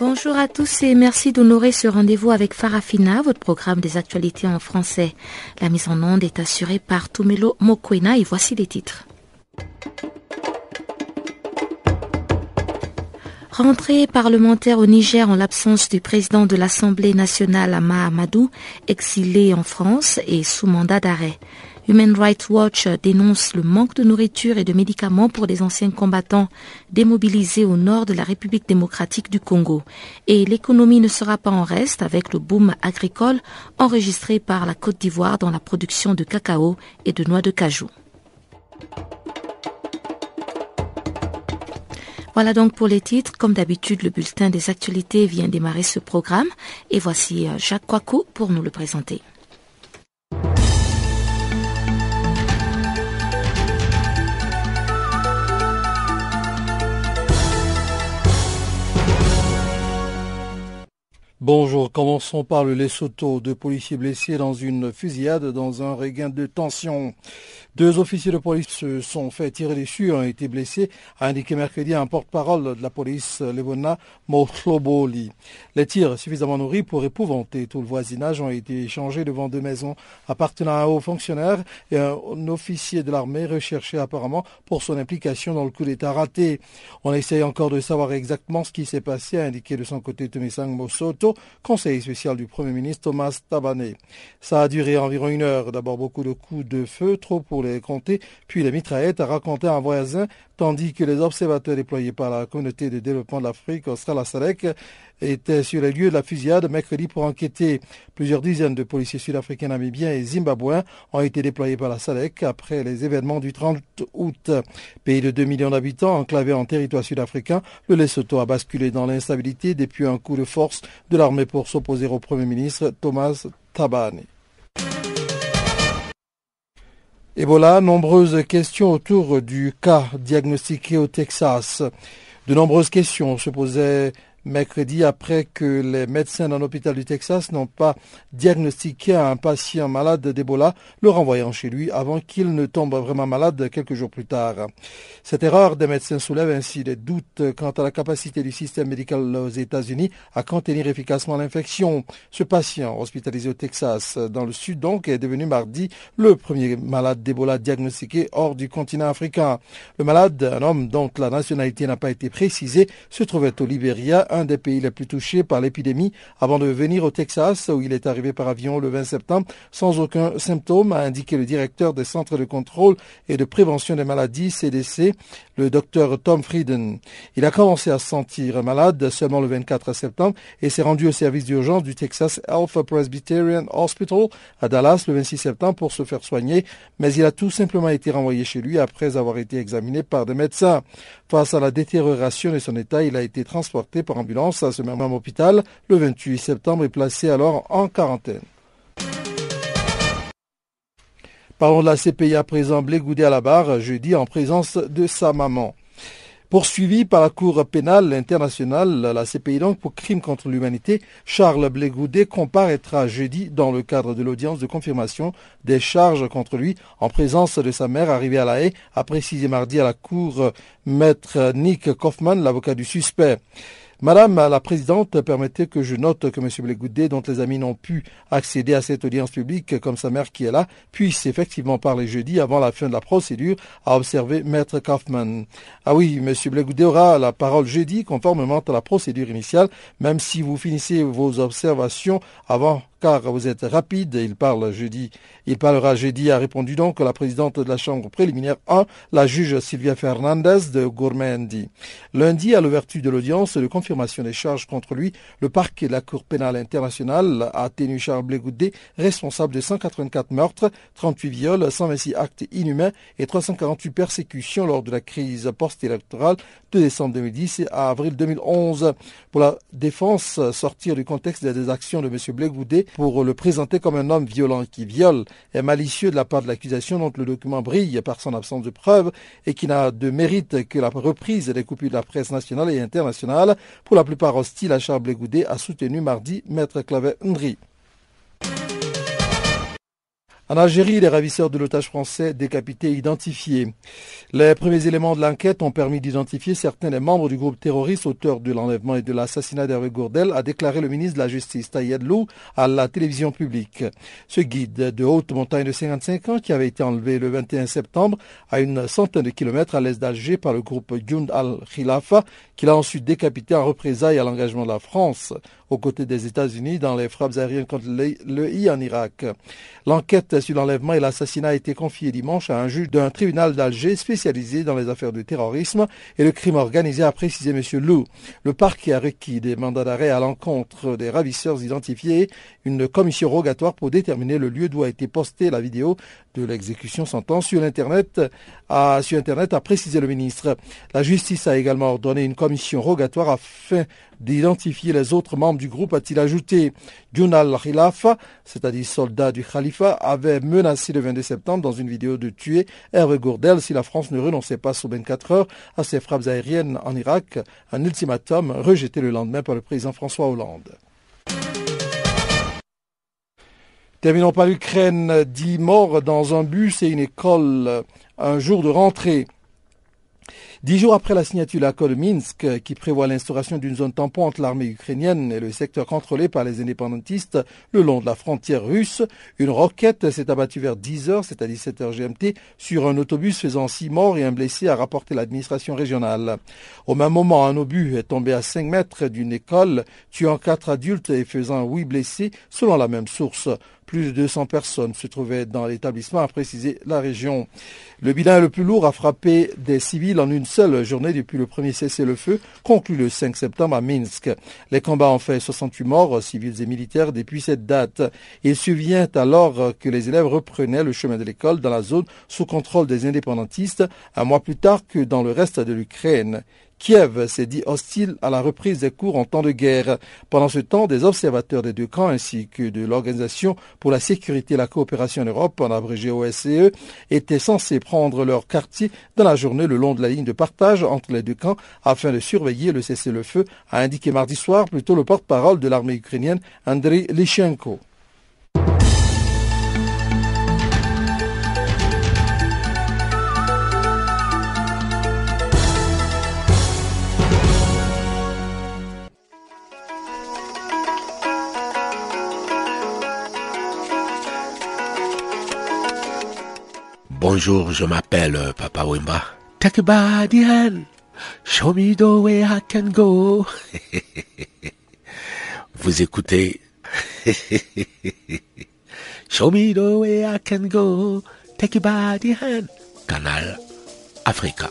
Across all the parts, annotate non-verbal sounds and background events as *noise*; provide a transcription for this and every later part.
Bonjour à tous et merci d'honorer ce rendez-vous avec Farafina, votre programme des actualités en français. La mise en onde est assurée par Tumelo Mokwena et voici les titres. Rentrée parlementaire au Niger en l'absence du président de l'Assemblée nationale Ama Amadou, exilé en France et sous mandat d'arrêt. Human Rights Watch dénonce le manque de nourriture et de médicaments pour les anciens combattants démobilisés au nord de la République démocratique du Congo. Et l'économie ne sera pas en reste avec le boom agricole enregistré par la Côte d'Ivoire dans la production de cacao et de noix de cajou. Voilà donc pour les titres. Comme d'habitude, le bulletin des actualités vient démarrer ce programme. Et voici Jacques Kouakou pour nous le présenter. Bonjour, commençons par le Lesotho. Deux policiers blessés dans une fusillade dans un regain de tension. Deux officiers de police se sont fait tirer dessus et ont été blessés, a indiqué mercredi un porte-parole de la police, Levona Mohloboli. Les tirs suffisamment nourris pour épouvanter tout le voisinage ont été échangés devant deux maisons appartenant à un haut fonctionnaire et un officier de l'armée recherché apparemment pour son implication dans le coup d'État raté. On essaye encore de savoir exactement ce qui s'est passé, a indiqué de son côté Tomisang Mosoto, conseiller spécial du Premier ministre Thomas Tabané. Ça a duré environ une heure. D'abord beaucoup de coups de feu, trop pour les compter, puis les mitraillettes, a raconté un voisin, tandis que les observateurs déployés par la communauté de développement de l'Afrique, Austral SADEC, étaient sur les lieux de la fusillade mercredi pour enquêter. Plusieurs dizaines de policiers sud-africains, namibiens et zimbabwéens ont été déployés par la SADEC après les événements du 30 août. Pays de 2 millions d'habitants enclavé en territoire sud-africain, le Lesotho a basculé dans l'instabilité depuis un coup de force de l'armée pour s'opposer au Premier ministre Thomas Tabane. Ebola, nombreuses questions autour du cas diagnostiqué au Texas. De nombreuses questions se posaient mercredi après que les médecins d'un hôpital du Texas n'ont pas diagnostiqué un patient malade d'Ebola, le renvoyant chez lui avant qu'il ne tombe vraiment malade quelques jours plus tard. Cette erreur des médecins soulève ainsi des doutes quant à la capacité du système médical aux États-Unis à contenir efficacement l'infection. Ce patient, hospitalisé au Texas, dans le sud donc, est devenu mardi le premier malade d'Ebola diagnostiqué hors du continent africain. Le malade, un homme dont la nationalité n'a pas été précisée, se trouvait au Libéria, un des pays les plus touchés par l'épidémie, avant de venir au Texas, où il est arrivé par avion le 20 septembre sans aucun symptôme, a indiqué le directeur des centres de contrôle et de prévention des maladies, CDC, le docteur Tom Frieden. Il a commencé à se sentir malade seulement le 24 septembre et s'est rendu au service d'urgence du Texas Alpha Presbyterian Hospital à Dallas le 26 septembre pour se faire soigner, mais il a tout simplement été renvoyé chez lui après avoir été examiné par des médecins. Face à la détérioration de son état, il a été transporté par ambulance à ce même hôpital le 28 septembre et placé alors en quarantaine. Parlons de la CPI à présent, Blégoudé à la barre, jeudi en présence de sa maman. Poursuivi par la Cour pénale internationale, la CPI donc pour crimes contre l'humanité, Charles Blégoudé comparaîtra jeudi dans le cadre de l'audience de confirmation des charges contre lui en présence de sa mère arrivée à La Haye, a précisé mardi à la Cour maître Nick Kaufman, l'avocat du suspect. Madame la Présidente, permettez que je note que M. Blégoudé, dont les amis n'ont pu accéder à cette audience publique comme sa mère qui est là, puisse effectivement parler jeudi avant la fin de la procédure, a observé Maître Kaufman. Ah oui, M. Blégoudé aura la parole jeudi conformément à la procédure initiale, même si vous finissez vos observations avant car vous êtes rapide, il parle jeudi. Il parlera jeudi, a répondu donc la présidente de la Chambre préliminaire 1, la juge Sylvia Fernandez de Gourmendi. Lundi, à l'ouverture de l'audience de confirmation des charges contre lui, le parquet de la Cour pénale internationale a tenu Charles Blégoudé responsable de 184 meurtres, 38 viols, 126 actes inhumains et 348 persécutions lors de la crise post-électorale de décembre 2010 à avril 2011. Pour la défense, sortir du contexte des actions de M. Blégoudé pour le présenter comme un homme violent qui viole et malicieux de la part de l'accusation dont le document brille par son absence de preuve et qui n'a de mérite que la reprise des coupures de la presse nationale et internationale, pour la plupart hostiles à Charles Blégoudet, a soutenu mardi Maître Clavet Ndri. En Algérie, les ravisseurs de l'otage français décapité identifiés. Les premiers éléments de l'enquête ont permis d'identifier certains des membres du groupe terroriste auteur de l'enlèvement et de l'assassinat d'Hervé Gourdel, a déclaré le ministre de la Justice Tayed Lou à la télévision publique. Ce guide de haute montagne de 55 ans qui avait été enlevé le 21 septembre à une centaine de kilomètres à l'est d'Alger par le groupe Jund al-Khilafa, qu'il a ensuite décapité en représailles à l'engagement de la France aux côtés des États-Unis dans les frappes aériennes contre le I en Irak. L'enquête sur l'enlèvement et l'assassinat a été confiée dimanche à un juge d'un tribunal d'Alger spécialisé dans les affaires de terrorisme et le crime organisé, a précisé M. Lou. Le parquet a requis des mandats d'arrêt à l'encontre des ravisseurs identifiés, une commission rogatoire pour déterminer le lieu d'où a été postée la vidéo de l'exécution sentence sur sur Internet, a précisé le ministre. La justice a également ordonné une commission rogatoire afin d'identifier les autres membres du groupe, a-t-il ajouté. Junal Khilafa, c'est-à-dire soldat du Khalifa, avait menacé le 22 septembre dans une vidéo de tuer Hervé Gourdel si la France ne renonçait pas sous 24 heures à ses frappes aériennes en Irak, un ultimatum rejeté le lendemain par le président François Hollande. Terminons par l'Ukraine. Dix morts dans un bus et une école un jour de rentrée. Dix jours après la signature de l'accord de Minsk, qui prévoit l'instauration d'une zone tampon entre l'armée ukrainienne et le secteur contrôlé par les indépendantistes le long de la frontière russe, une roquette s'est abattue vers 10 heures, c'est-à-dire 7 heures GMT, sur un autobus faisant six morts et un blessé, a rapporté l'administration régionale. Au même moment, un obus est tombé à 5 mètres d'une école, tuant quatre adultes et faisant huit blessés, selon la même source. Plus de 200 personnes se trouvaient dans l'établissement, a précisé la région. Le bilan le plus lourd a frappé des civils en une seule journée depuis le premier cessez-le-feu, conclu le 5 septembre à Minsk. Les combats ont fait 68 morts, civils et militaires, depuis cette date. Il survient alors que les élèves reprenaient le chemin de l'école dans la zone sous contrôle des indépendantistes, un mois plus tard que dans le reste de l'Ukraine. Kiev s'est dit hostile à la reprise des cours en temps de guerre. Pendant ce temps, des observateurs des deux camps ainsi que de l'Organisation pour la sécurité et la coopération en Europe, en abrégé OSCE, étaient censés prendre leur quartier dans la journée le long de la ligne de partage entre les deux camps afin de surveiller le cessez-le-feu, a indiqué mardi soir plutôt le porte-parole de l'armée ukrainienne Andriy Lishenko. Bonjour, je m'appelle euh, Papa Wimba. Take a body hand. Show me the way I can go. *laughs* Vous écoutez? *laughs* Show me the way I can go. Take a body hand. Canal Africa.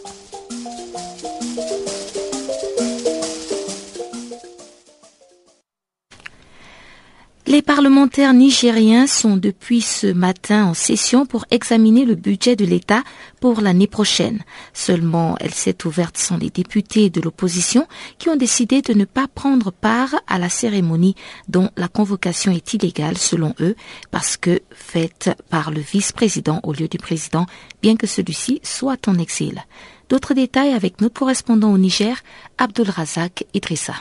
Les parlementaires nigériens sont depuis ce matin en session pour examiner le budget de l'État pour l'année prochaine. Seulement, elle s'est ouverte sans les députés de l'opposition qui ont décidé de ne pas prendre part à la cérémonie dont la convocation est illégale selon eux parce que faite par le vice-président au lieu du président, bien que celui-ci soit en exil. D'autres détails avec notre correspondant au Niger, Abdul Razak Idrissa.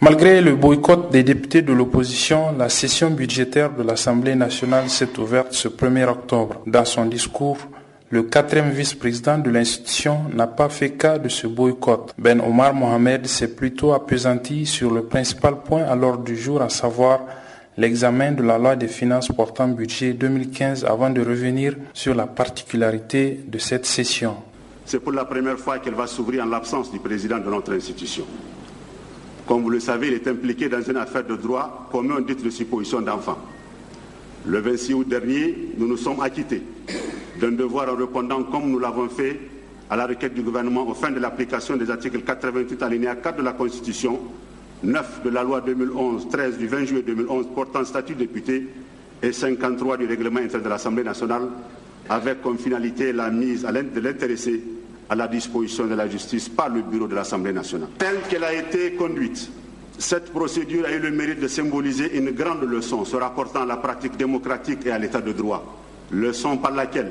Malgré le boycott des députés de l'opposition, la session budgétaire de l'Assemblée nationale s'est ouverte ce 1er octobre. Dans son discours, le quatrième vice-président de l'institution n'a pas fait cas de ce boycott. Ben Omar Mohamed s'est plutôt appesanti sur le principal point à l'ordre du jour, à savoir l'examen de la loi des finances portant budget 2015 avant de revenir sur la particularité de cette session. C'est pour la première fois qu'elle va s'ouvrir en l'absence du président de notre institution. Comme vous le savez, il est impliqué dans une affaire de droit commun dite de supposition d'enfant. Le 26 août dernier, nous nous sommes acquittés d'un devoir en répondant, comme nous l'avons fait, à la requête du gouvernement au fin de l'application des articles 88 alinéa 4 de la Constitution, 9 de la loi 2011-13 du 20 juillet 2011 portant statut de député et 53 du règlement intérieur de l'Assemblée nationale, avec comme finalité la mise à de l'intéressé à la disposition de la justice par le bureau de l'Assemblée nationale. Telle qu'elle a été conduite Cette procédure a eu le mérite de symboliser une grande leçon se rapportant à la pratique démocratique et à l'état de droit. Leçon par laquelle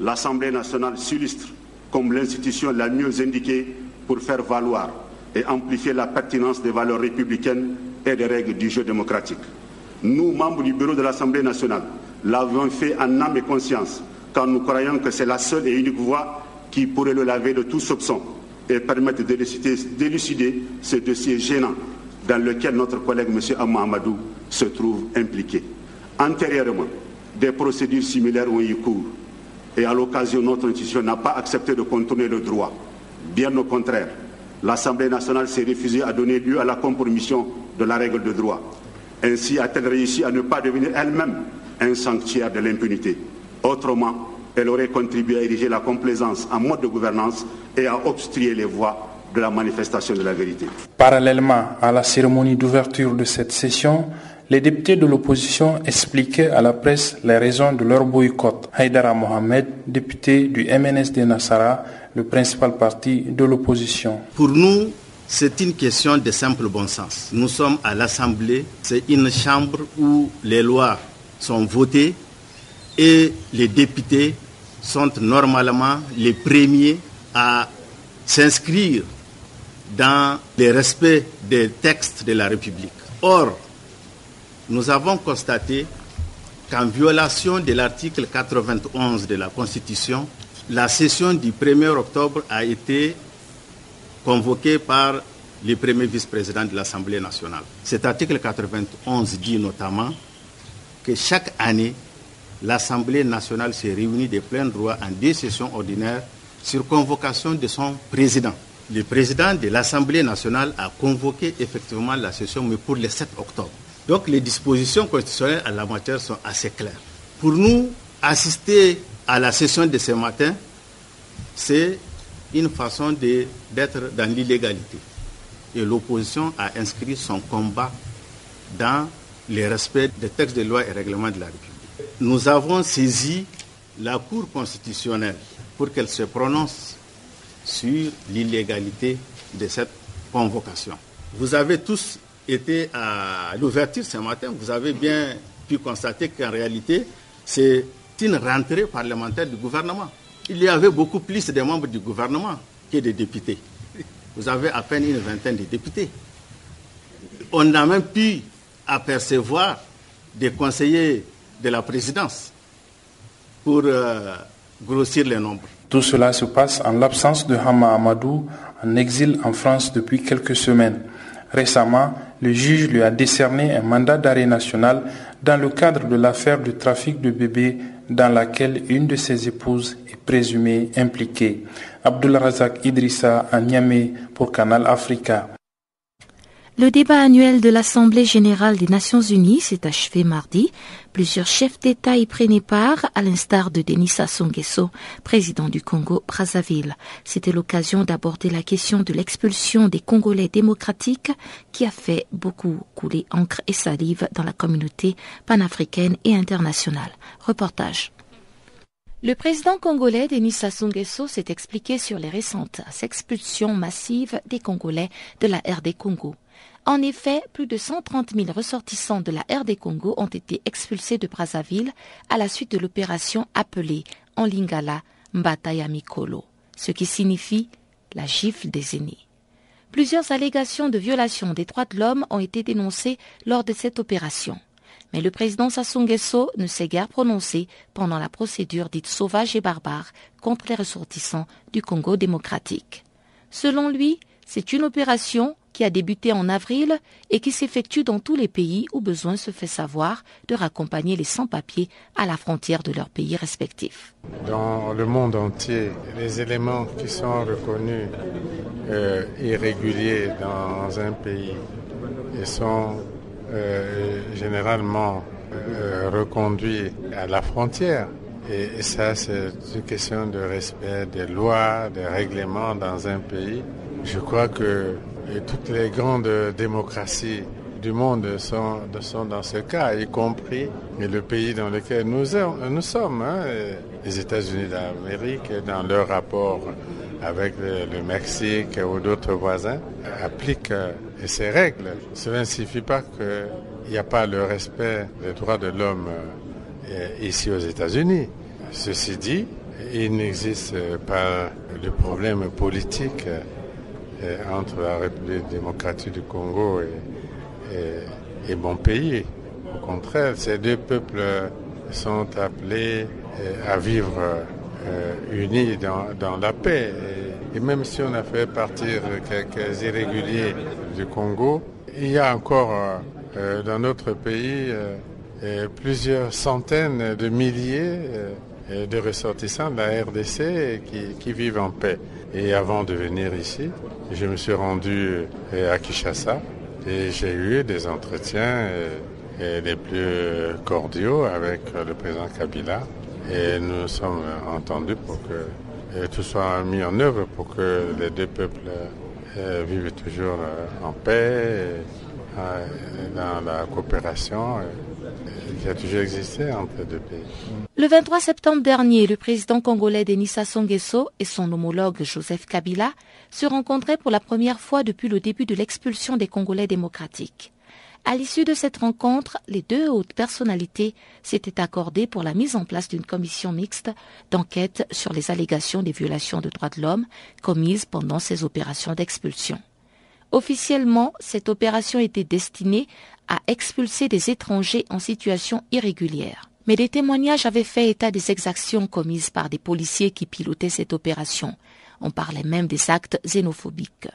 l'Assemblée nationale s'illustre comme l'institution la mieux indiquée pour faire valoir et amplifier la pertinence des valeurs républicaines et des règles du jeu démocratique. Nous, membres du bureau de l'Assemblée nationale, l'avons fait en âme et conscience, car nous croyons que c'est la seule et unique voie qui pourrait le laver de tout soupçon et permettre d'élucider ce dossier gênant dans lequel notre collègue M. Amadou se trouve impliqué. Antérieurement, des procédures similaires ont eu cours et à l'occasion, notre institution n'a pas accepté de contourner le droit. Bien au contraire, l'Assemblée nationale s'est refusée à donner lieu à la compromission de la règle de droit. Ainsi a-t-elle réussi à ne pas devenir elle-même un sanctuaire de l'impunité. Autrement, elle aurait contribué à ériger la complaisance en mode de gouvernance et à obstruer les voies de la manifestation de la vérité. Parallèlement à la cérémonie d'ouverture de cette session, les députés de l'opposition expliquaient à la presse les raisons de leur boycott. Haïdara Mohamed, député du MNSD Nassara, le principal parti de l'opposition. Pour nous, c'est une question de simple bon sens. Nous sommes à l'Assemblée, c'est une chambre où les lois sont votées et les députés sont normalement les premiers à s'inscrire dans le respect des textes de la République. Or, nous avons constaté qu'en violation de l'article 91 de la Constitution, la session du 1er octobre a été convoquée par le premier vice-président de l'Assemblée nationale. Cet article 91 dit notamment que chaque année, l'Assemblée nationale se réunit de plein droit en deux sessions ordinaires sur convocation de son président. Le président de l'Assemblée nationale a convoqué effectivement la session, mais pour le 7 octobre. Donc les dispositions constitutionnelles à la matière sont assez claires. Pour nous, assister à la session de ce matin, c'est une façon d'être dans l'illégalité. Et l'opposition a inscrit son combat dans le respect des textes de loi et règlements de la République. Nous avons saisi la Cour constitutionnelle pour qu'elle se prononce sur l'illégalité de cette convocation. Vous avez tous été à l'ouverture ce matin, vous avez bien pu constater qu'en réalité, c'est une rentrée parlementaire du gouvernement. Il y avait beaucoup plus de membres du gouvernement que de députés. Vous avez à peine une vingtaine de députés. On a même pu apercevoir des conseillers de la présidence pour euh, grossir les nombres. Tout cela se passe en l'absence de Hama Amadou, en exil en France depuis quelques semaines. Récemment, le juge lui a décerné un mandat d'arrêt national dans le cadre de l'affaire du trafic de bébés dans laquelle une de ses épouses est présumée impliquée. Abdullah Razak Idrissa à Niamey pour Canal Africa. Le débat annuel de l'Assemblée générale des Nations unies s'est achevé mardi. Plusieurs chefs d'État y prenaient part, à l'instar de Denis Sassou président du Congo-Brazzaville. C'était l'occasion d'aborder la question de l'expulsion des Congolais démocratiques qui a fait beaucoup couler encre et salive dans la communauté panafricaine et internationale. Reportage. Le président congolais Denis Sassou s'est expliqué sur les récentes expulsions massives des Congolais de la RD Congo. En effet, plus de 130 000 ressortissants de la RD Congo ont été expulsés de Brazzaville à la suite de l'opération appelée en lingala Mbataya Mikolo, ce qui signifie la gifle des aînés. Plusieurs allégations de violation des droits de l'homme ont été dénoncées lors de cette opération. Mais le président Sassou Nguesso ne s'est guère prononcé pendant la procédure dite sauvage et barbare contre les ressortissants du Congo démocratique. Selon lui, c'est une opération qui a débuté en avril et qui s'effectue dans tous les pays où besoin se fait savoir de raccompagner les sans-papiers à la frontière de leur pays respectif. Dans le monde entier, les éléments qui sont reconnus euh, irréguliers dans un pays et sont euh, généralement euh, reconduits à la frontière. Et, ça, c'est une question de respect des lois, des règlements dans un pays. Je crois que toutes les grandes démocraties du monde sont, dans ce cas, y compris le pays dans lequel nous, nous sommes, hein, les États-Unis d'Amérique, dans leur rapport avec le, Mexique ou d'autres voisins, appliquent ces règles. Cela ne signifie pas qu'il n'y a pas le respect des droits de l'homme ici aux États-Unis. Ceci dit, il n'existe pas de problème politique entre la République démocratique du Congo et, mon pays. Au contraire, ces deux peuples sont appelés à vivre euh, unis dans, la paix. Et, même si on a fait partir quelques irréguliers du Congo, il y a encore euh, dans notre pays euh, plusieurs centaines de milliers de ressortissants de la RDC qui, vivent en paix. Et avant de venir ici, je me suis rendu à Kinshasa et j'ai eu des entretiens les plus cordiaux avec le président Kabila. Et nous sommes entendus pour que tout soit mis en œuvre pour que les deux peuples euh, vivent toujours euh, en paix, euh, dans la coopération Le 23 septembre dernier, le président congolais Denis Sassou et son homologue Joseph Kabila se rencontraient pour la première fois depuis le début de l'expulsion des Congolais démocratiques. À l'issue de cette rencontre, les deux hautes personnalités s'étaient accordées pour la mise en place d'une commission mixte d'enquête sur les allégations des violations de droits de l'homme commises pendant ces opérations d'expulsion. Officiellement, cette opération était destinée à expulser des étrangers en situation irrégulière. Mais des témoignages avaient fait état des exactions commises par des policiers qui pilotaient cette opération. On parlait même des actes xénophobiques.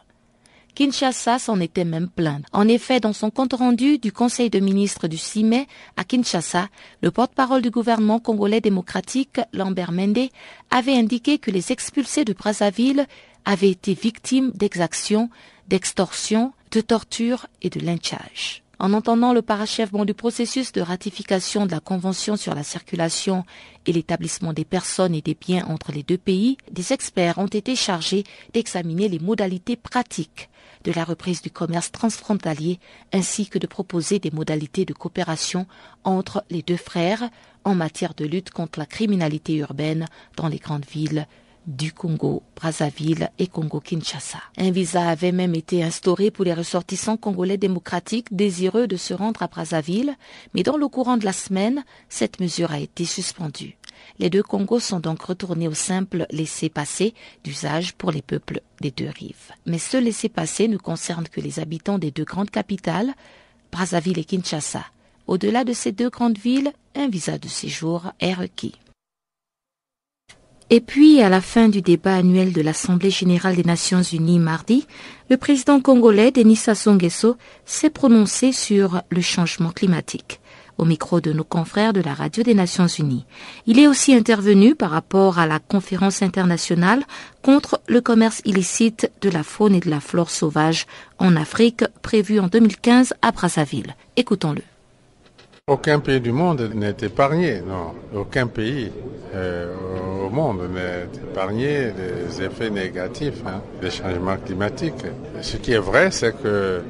Kinshasa s'en était même plainte. En effet, dans son compte rendu du Conseil de ministres du 6 mai à Kinshasa, le porte-parole du gouvernement congolais démocratique, Lambert Mende, avait indiqué que les expulsés de Brazzaville avaient été victimes d'exactions, d'extorsions, de tortures et de lynchage. En entendant le parachèvement du processus de ratification de la Convention sur la circulation et l'établissement des personnes et des biens entre les deux pays, des experts ont été chargés d'examiner les modalités pratiques de la reprise du commerce transfrontalier ainsi que de proposer des modalités de coopération entre les deux frères en matière de lutte contre la criminalité urbaine dans les grandes villes du Congo, Brazzaville et Congo-Kinshasa. Un visa avait même été instauré pour les ressortissants congolais démocratiques désireux de se rendre à Brazzaville, mais dans le courant de la semaine, cette mesure a été suspendue. Les deux Congos sont donc retournés au simple laissez-passer d'usage pour les peuples des deux rives. Mais ce laissez-passer ne concerne que les habitants des deux grandes capitales, Brazzaville et Kinshasa. Au-delà de ces deux grandes villes, un visa de séjour est requis. Et puis, à la fin du débat annuel de l'Assemblée générale des Nations unies mardi, le président congolais Denis Sassou s'est prononcé sur le changement climatique au micro de nos confrères de la Radio des Nations Unies. Il est aussi intervenu par rapport à la conférence internationale contre le commerce illicite de la faune et de la flore sauvage en Afrique prévue en 2015 à Brazzaville. Écoutons-le. Aucun pays du monde n'est épargné, non. Aucun pays euh, au monde n'est épargné des effets négatifs hein, des changements climatiques. Ce qui est vrai, c'est que euh,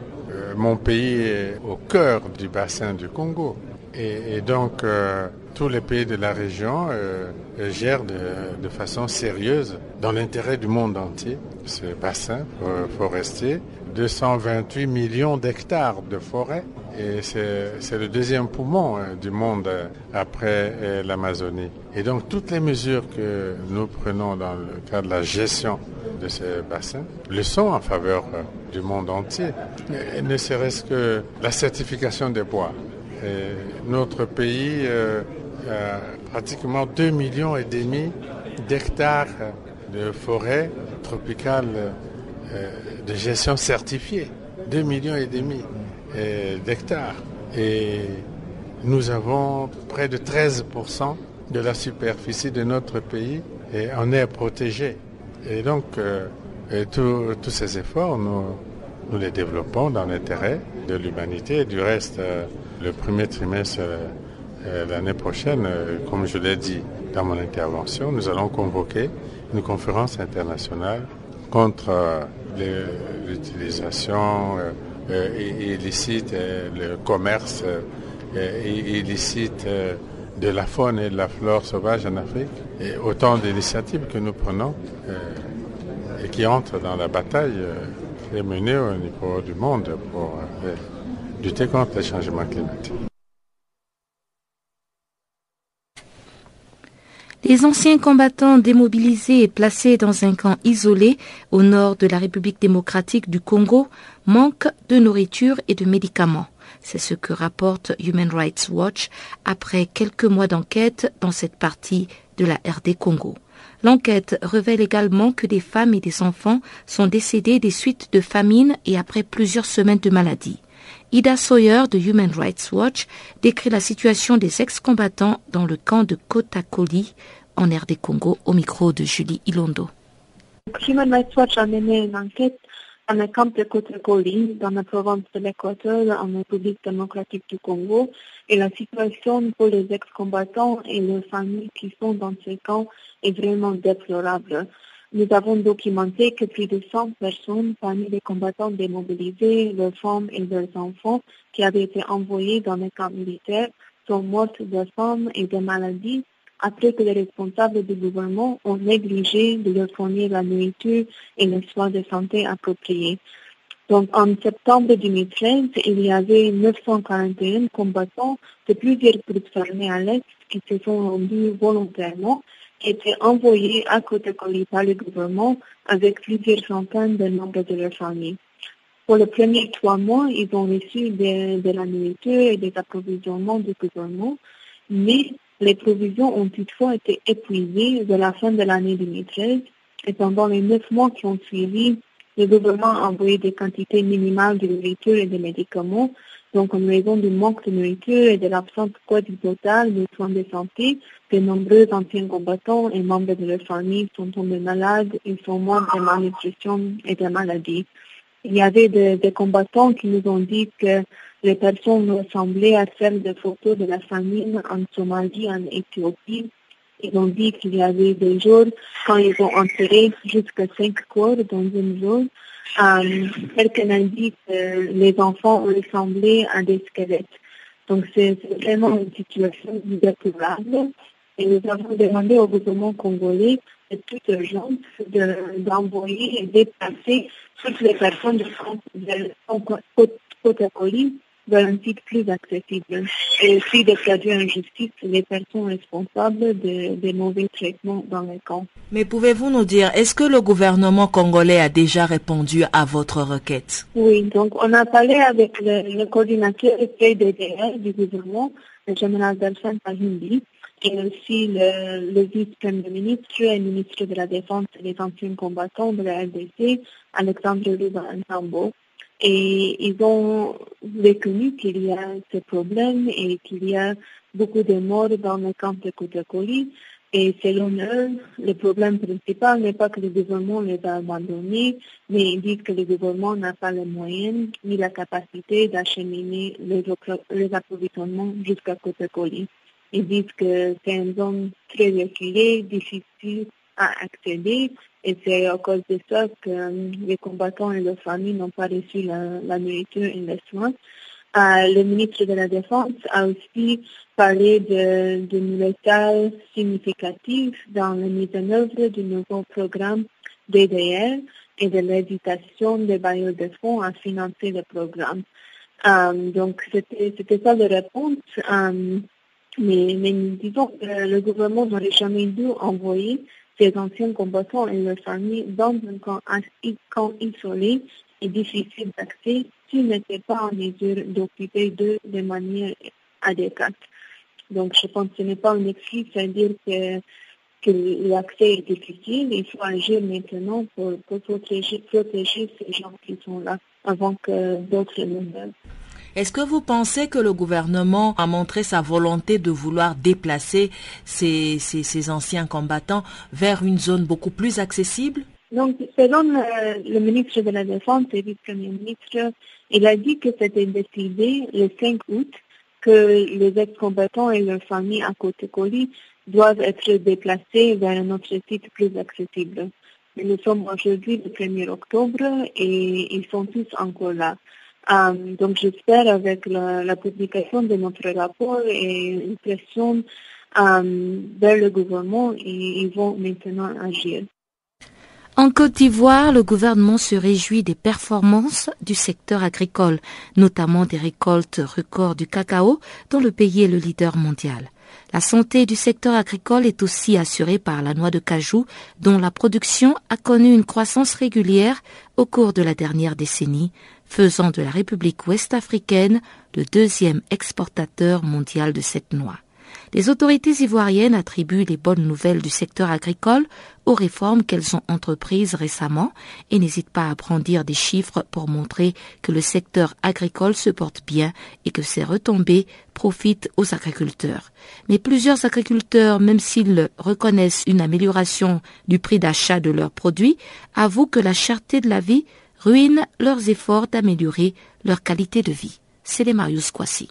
mon pays est au cœur du bassin du Congo. Et, donc, euh, tous les pays de la région gèrent de, façon sérieuse, dans l'intérêt du monde entier, ce bassin forestier. 228 millions d'hectares de forêt. Et c'est le deuxième poumon hein, du monde euh, après l'Amazonie. Et donc toutes les mesures que nous prenons dans le cadre de la gestion de ce bassin le sont en faveur du monde entier. ne serait-ce que la certification des bois notre pays euh, a pratiquement 2 millions et demi d'hectares de forêts tropicales euh, de gestion certifiée. 2 millions et demi euh, d'hectares. Et nous avons près de 13% de la superficie de notre pays et en est protégée. Et donc, tous ces efforts, nous, nous les développons dans l'intérêt de l'humanité du reste le premier trimestre euh, euh, l'année prochaine, euh, comme je l'ai dit dans mon intervention, nous allons convoquer une conférence internationale contre l'utilisation illicite, le commerce illicite de la faune et de la flore sauvage en Afrique. Et autant d'initiatives que nous prenons et qui entrent dans la bataille qui menée au niveau du monde pour lutter contre les changements climatiques. Les anciens combattants démobilisés et placés dans un camp isolé au nord de la République démocratique du Congo manquent de nourriture et de médicaments. C'est ce que rapporte Human Rights Watch après quelques mois d'enquête dans cette partie de la RD Congo. L'enquête révèle également que des femmes et des enfants sont décédés des suites de famine et après plusieurs semaines de maladie. Ida Sawyer de Human Rights Watch décrit la situation des ex-combattants dans le camp de Kotakoli en RD Congo au micro de Julie Ilondo. Human Rights Watch a mené une enquête dans le camp de Kotakoli dans la province de l'Équateur en République démocratique du Congo et la situation pour les ex-combattants et leurs familles qui sont dans ce camp est vraiment déplorable. Nous avons documenté que plus de 100 personnes parmi les combattants démobilisés, leurs femmes et leurs enfants qui avaient été envoyés dans les camps militaires sont mortes de faim et de maladies après que les responsables du gouvernement ont négligé de leur fournir la nourriture et les soins de santé appropriés. Donc, en septembre 2013, il y avait 941 combattants de plusieurs groupes armés à l'Est qui se sont rendus volontairement étaient envoyés à côté par le gouvernement avec plusieurs centaines de membres de leur famille. Pour les premiers trois mois, ils ont reçu de, la nourriture et des approvisionnements du gouvernement, mais les provisions ont toutefois été épuisées de la fin de l'année 2013 et pendant les neuf mois qui ont suivi, le gouvernement a envoyé des quantités minimales de nourriture et de médicaments donc, en raison du manque de nourriture et de l'absence totale de soins de santé, de nombreux anciens combattants et membres de leur famille sont tombés malades et sont morts de malnutrition et de maladies. Il y avait des, combattants qui nous ont dit que les personnes ressemblaient à celles de photos de la famine en Somalie, en Éthiopie. Ils ont dit qu'il y avait des jours quand ils ont enterré jusqu'à cinq corps dans une zone euh, quelqu'un dit que les enfants ressemblé à des squelettes. Donc c'est vraiment une situation déplorable. Et nous avons demandé au gouvernement congolais de toute urgence d'envoyer et déplacer toutes les personnes de, de, de, vers un site plus accessible et aussi de traduire en justice les personnes responsables des mauvais traitements dans les camps. Mais pouvez-vous nous dire, est-ce que le gouvernement congolais a déjà répondu à votre requête? Oui, donc on a parlé avec le, coordinateur PDDR du gouvernement, le général Delphine Pahindi, et aussi le, vice-premier ministre et ministre de la Défense et des anciens combattants de la RDC, Alexandre Luba Ntambo. Et ils ont reconnu qu'il y a ce problème et qu'il y a beaucoup de morts dans le camp de Koutakoli. Et selon eux, le problème principal n'est pas que le gouvernement les a abandonnés, mais ils disent que le gouvernement n'a pas les moyens ni la capacité d'acheminer les, approvisionnements jusqu'à Koutakoli. Ils disent que c'est une zone très reculée, difficile à accéder et c'est à cause de ça que euh, les combattants et leurs familles n'ont pas reçu la, nourriture et les soins. Euh, le ministre de la Défense a aussi parlé d'une retard significatif dans la mise en œuvre du nouveau programme DDR et de l'hésitation des bailleurs de fonds à financer le programme. Euh, donc, c'était ça la réponse. mais, mais disons que le gouvernement n'aurait jamais dû envoyer ces anciens combattants et leurs familles dans un camp, isolé et difficile d'accès s'ils n'étaient pas en mesure d'occuper d'eux de manière adéquate. Donc je pense que ce n'est pas une excuse à dire que, que l'accès est difficile. Il faut agir maintenant pour, protéger, protéger ces gens qui sont là avant que d'autres ne meurent. Est-ce que vous pensez que le gouvernement a montré sa volonté de vouloir déplacer ces, ces, anciens combattants vers une zone beaucoup plus accessible? Donc, selon le, ministre de la Défense et vice-premier ministre, il a dit que c'était décidé le 5 août que les ex-combattants et leurs familles à Côte-Colis doivent être déplacés vers un autre site plus accessible. nous sommes aujourd'hui le 1er octobre et ils sont tous encore là. Euh, donc j'espère avec la, publication de notre rapport et une pression euh, vers le gouvernement, ils, vont maintenant agir. En Côte d'Ivoire, le gouvernement se réjouit des performances du secteur agricole, notamment des récoltes records du cacao, dont le pays est le leader mondial. La santé du secteur agricole est aussi assurée par la noix de cajou, dont la production a connu une croissance régulière au cours de la dernière décennie, faisant de la République ouest-africaine le deuxième exportateur mondial de cette noix. Les autorités ivoiriennes attribuent les bonnes nouvelles du secteur agricole aux réformes qu'elles ont entreprises récemment et n'hésitent pas à brandir des chiffres pour montrer que le secteur agricole se porte bien et que ses retombées profitent aux agriculteurs. Mais plusieurs agriculteurs, même s'ils reconnaissent une amélioration du prix d'achat de leurs produits, avouent que la cherté de la vie ruine leurs efforts d'améliorer leur qualité de vie. C'est les Marius Kwasi.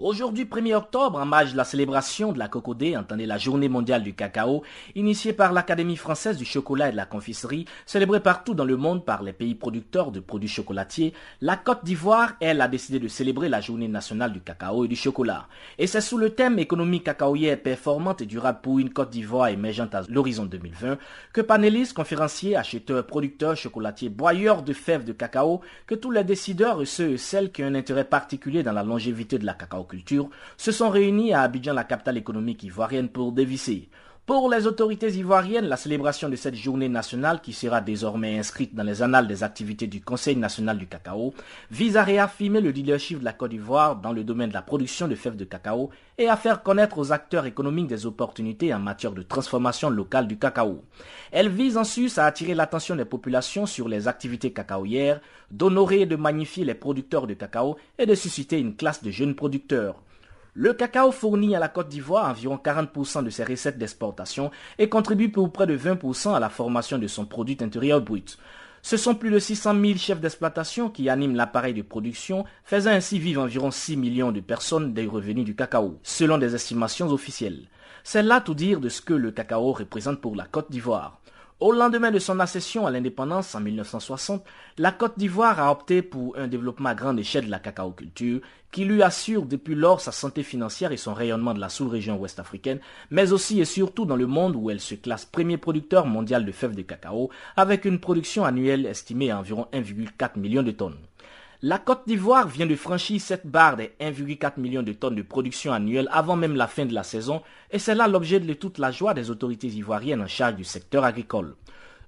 Aujourd'hui, 1er octobre, en marge de la célébration de la cocodée, entendez la journée mondiale du cacao, initiée par l'Académie française du chocolat et de la confiserie, célébrée partout dans le monde par les pays producteurs de produits chocolatiers, la Côte d'Ivoire, elle, a décidé de célébrer la journée nationale du cacao et du chocolat. Et c'est sous le thème économie cacaoyère performante et durable pour une Côte d'Ivoire émergente à l'horizon 2020 que panélistes, conférenciers, acheteurs, producteurs, chocolatiers, broyeurs de fèves de cacao, que tous les décideurs et ceux et celles qui ont un intérêt particulier dans la longévité de la cacao culture se sont réunis à Abidjan, la capitale économique ivoirienne, pour dévisser. Pour les autorités ivoiriennes, la célébration de cette journée nationale, qui sera désormais inscrite dans les annales des activités du Conseil national du cacao, vise à réaffirmer le leadership de la Côte d'Ivoire dans le domaine de la production de fèves de cacao et à faire connaître aux acteurs économiques des opportunités en matière de transformation locale du cacao. Elle vise en sus à attirer l'attention des populations sur les activités cacaoyères, d'honorer et de magnifier les producteurs de cacao et de susciter une classe de jeunes producteurs. Le cacao fournit à la Côte d'Ivoire environ 40% de ses recettes d'exportation et contribue pour près de 20% à la formation de son produit intérieur brut. Ce sont plus de 600 000 chefs d'exploitation qui animent l'appareil de production, faisant ainsi vivre environ 6 millions de personnes des revenus du cacao, selon des estimations officielles. C'est là tout dire de ce que le cacao représente pour la Côte d'Ivoire. Au lendemain de son accession à l'indépendance en 1960, la Côte d'Ivoire a opté pour un développement à grande échelle de la cacaoculture qui lui assure depuis lors sa santé financière et son rayonnement de la sous-région ouest africaine, mais aussi et surtout dans le monde où elle se classe premier producteur mondial de fèves de cacao avec une production annuelle estimée à environ 1,4 million de tonnes. La Côte d'Ivoire vient de franchir cette barre des 1,4 million de tonnes de production annuelle avant même la fin de la saison et c'est là l'objet de toute la joie des autorités ivoiriennes en charge du secteur agricole.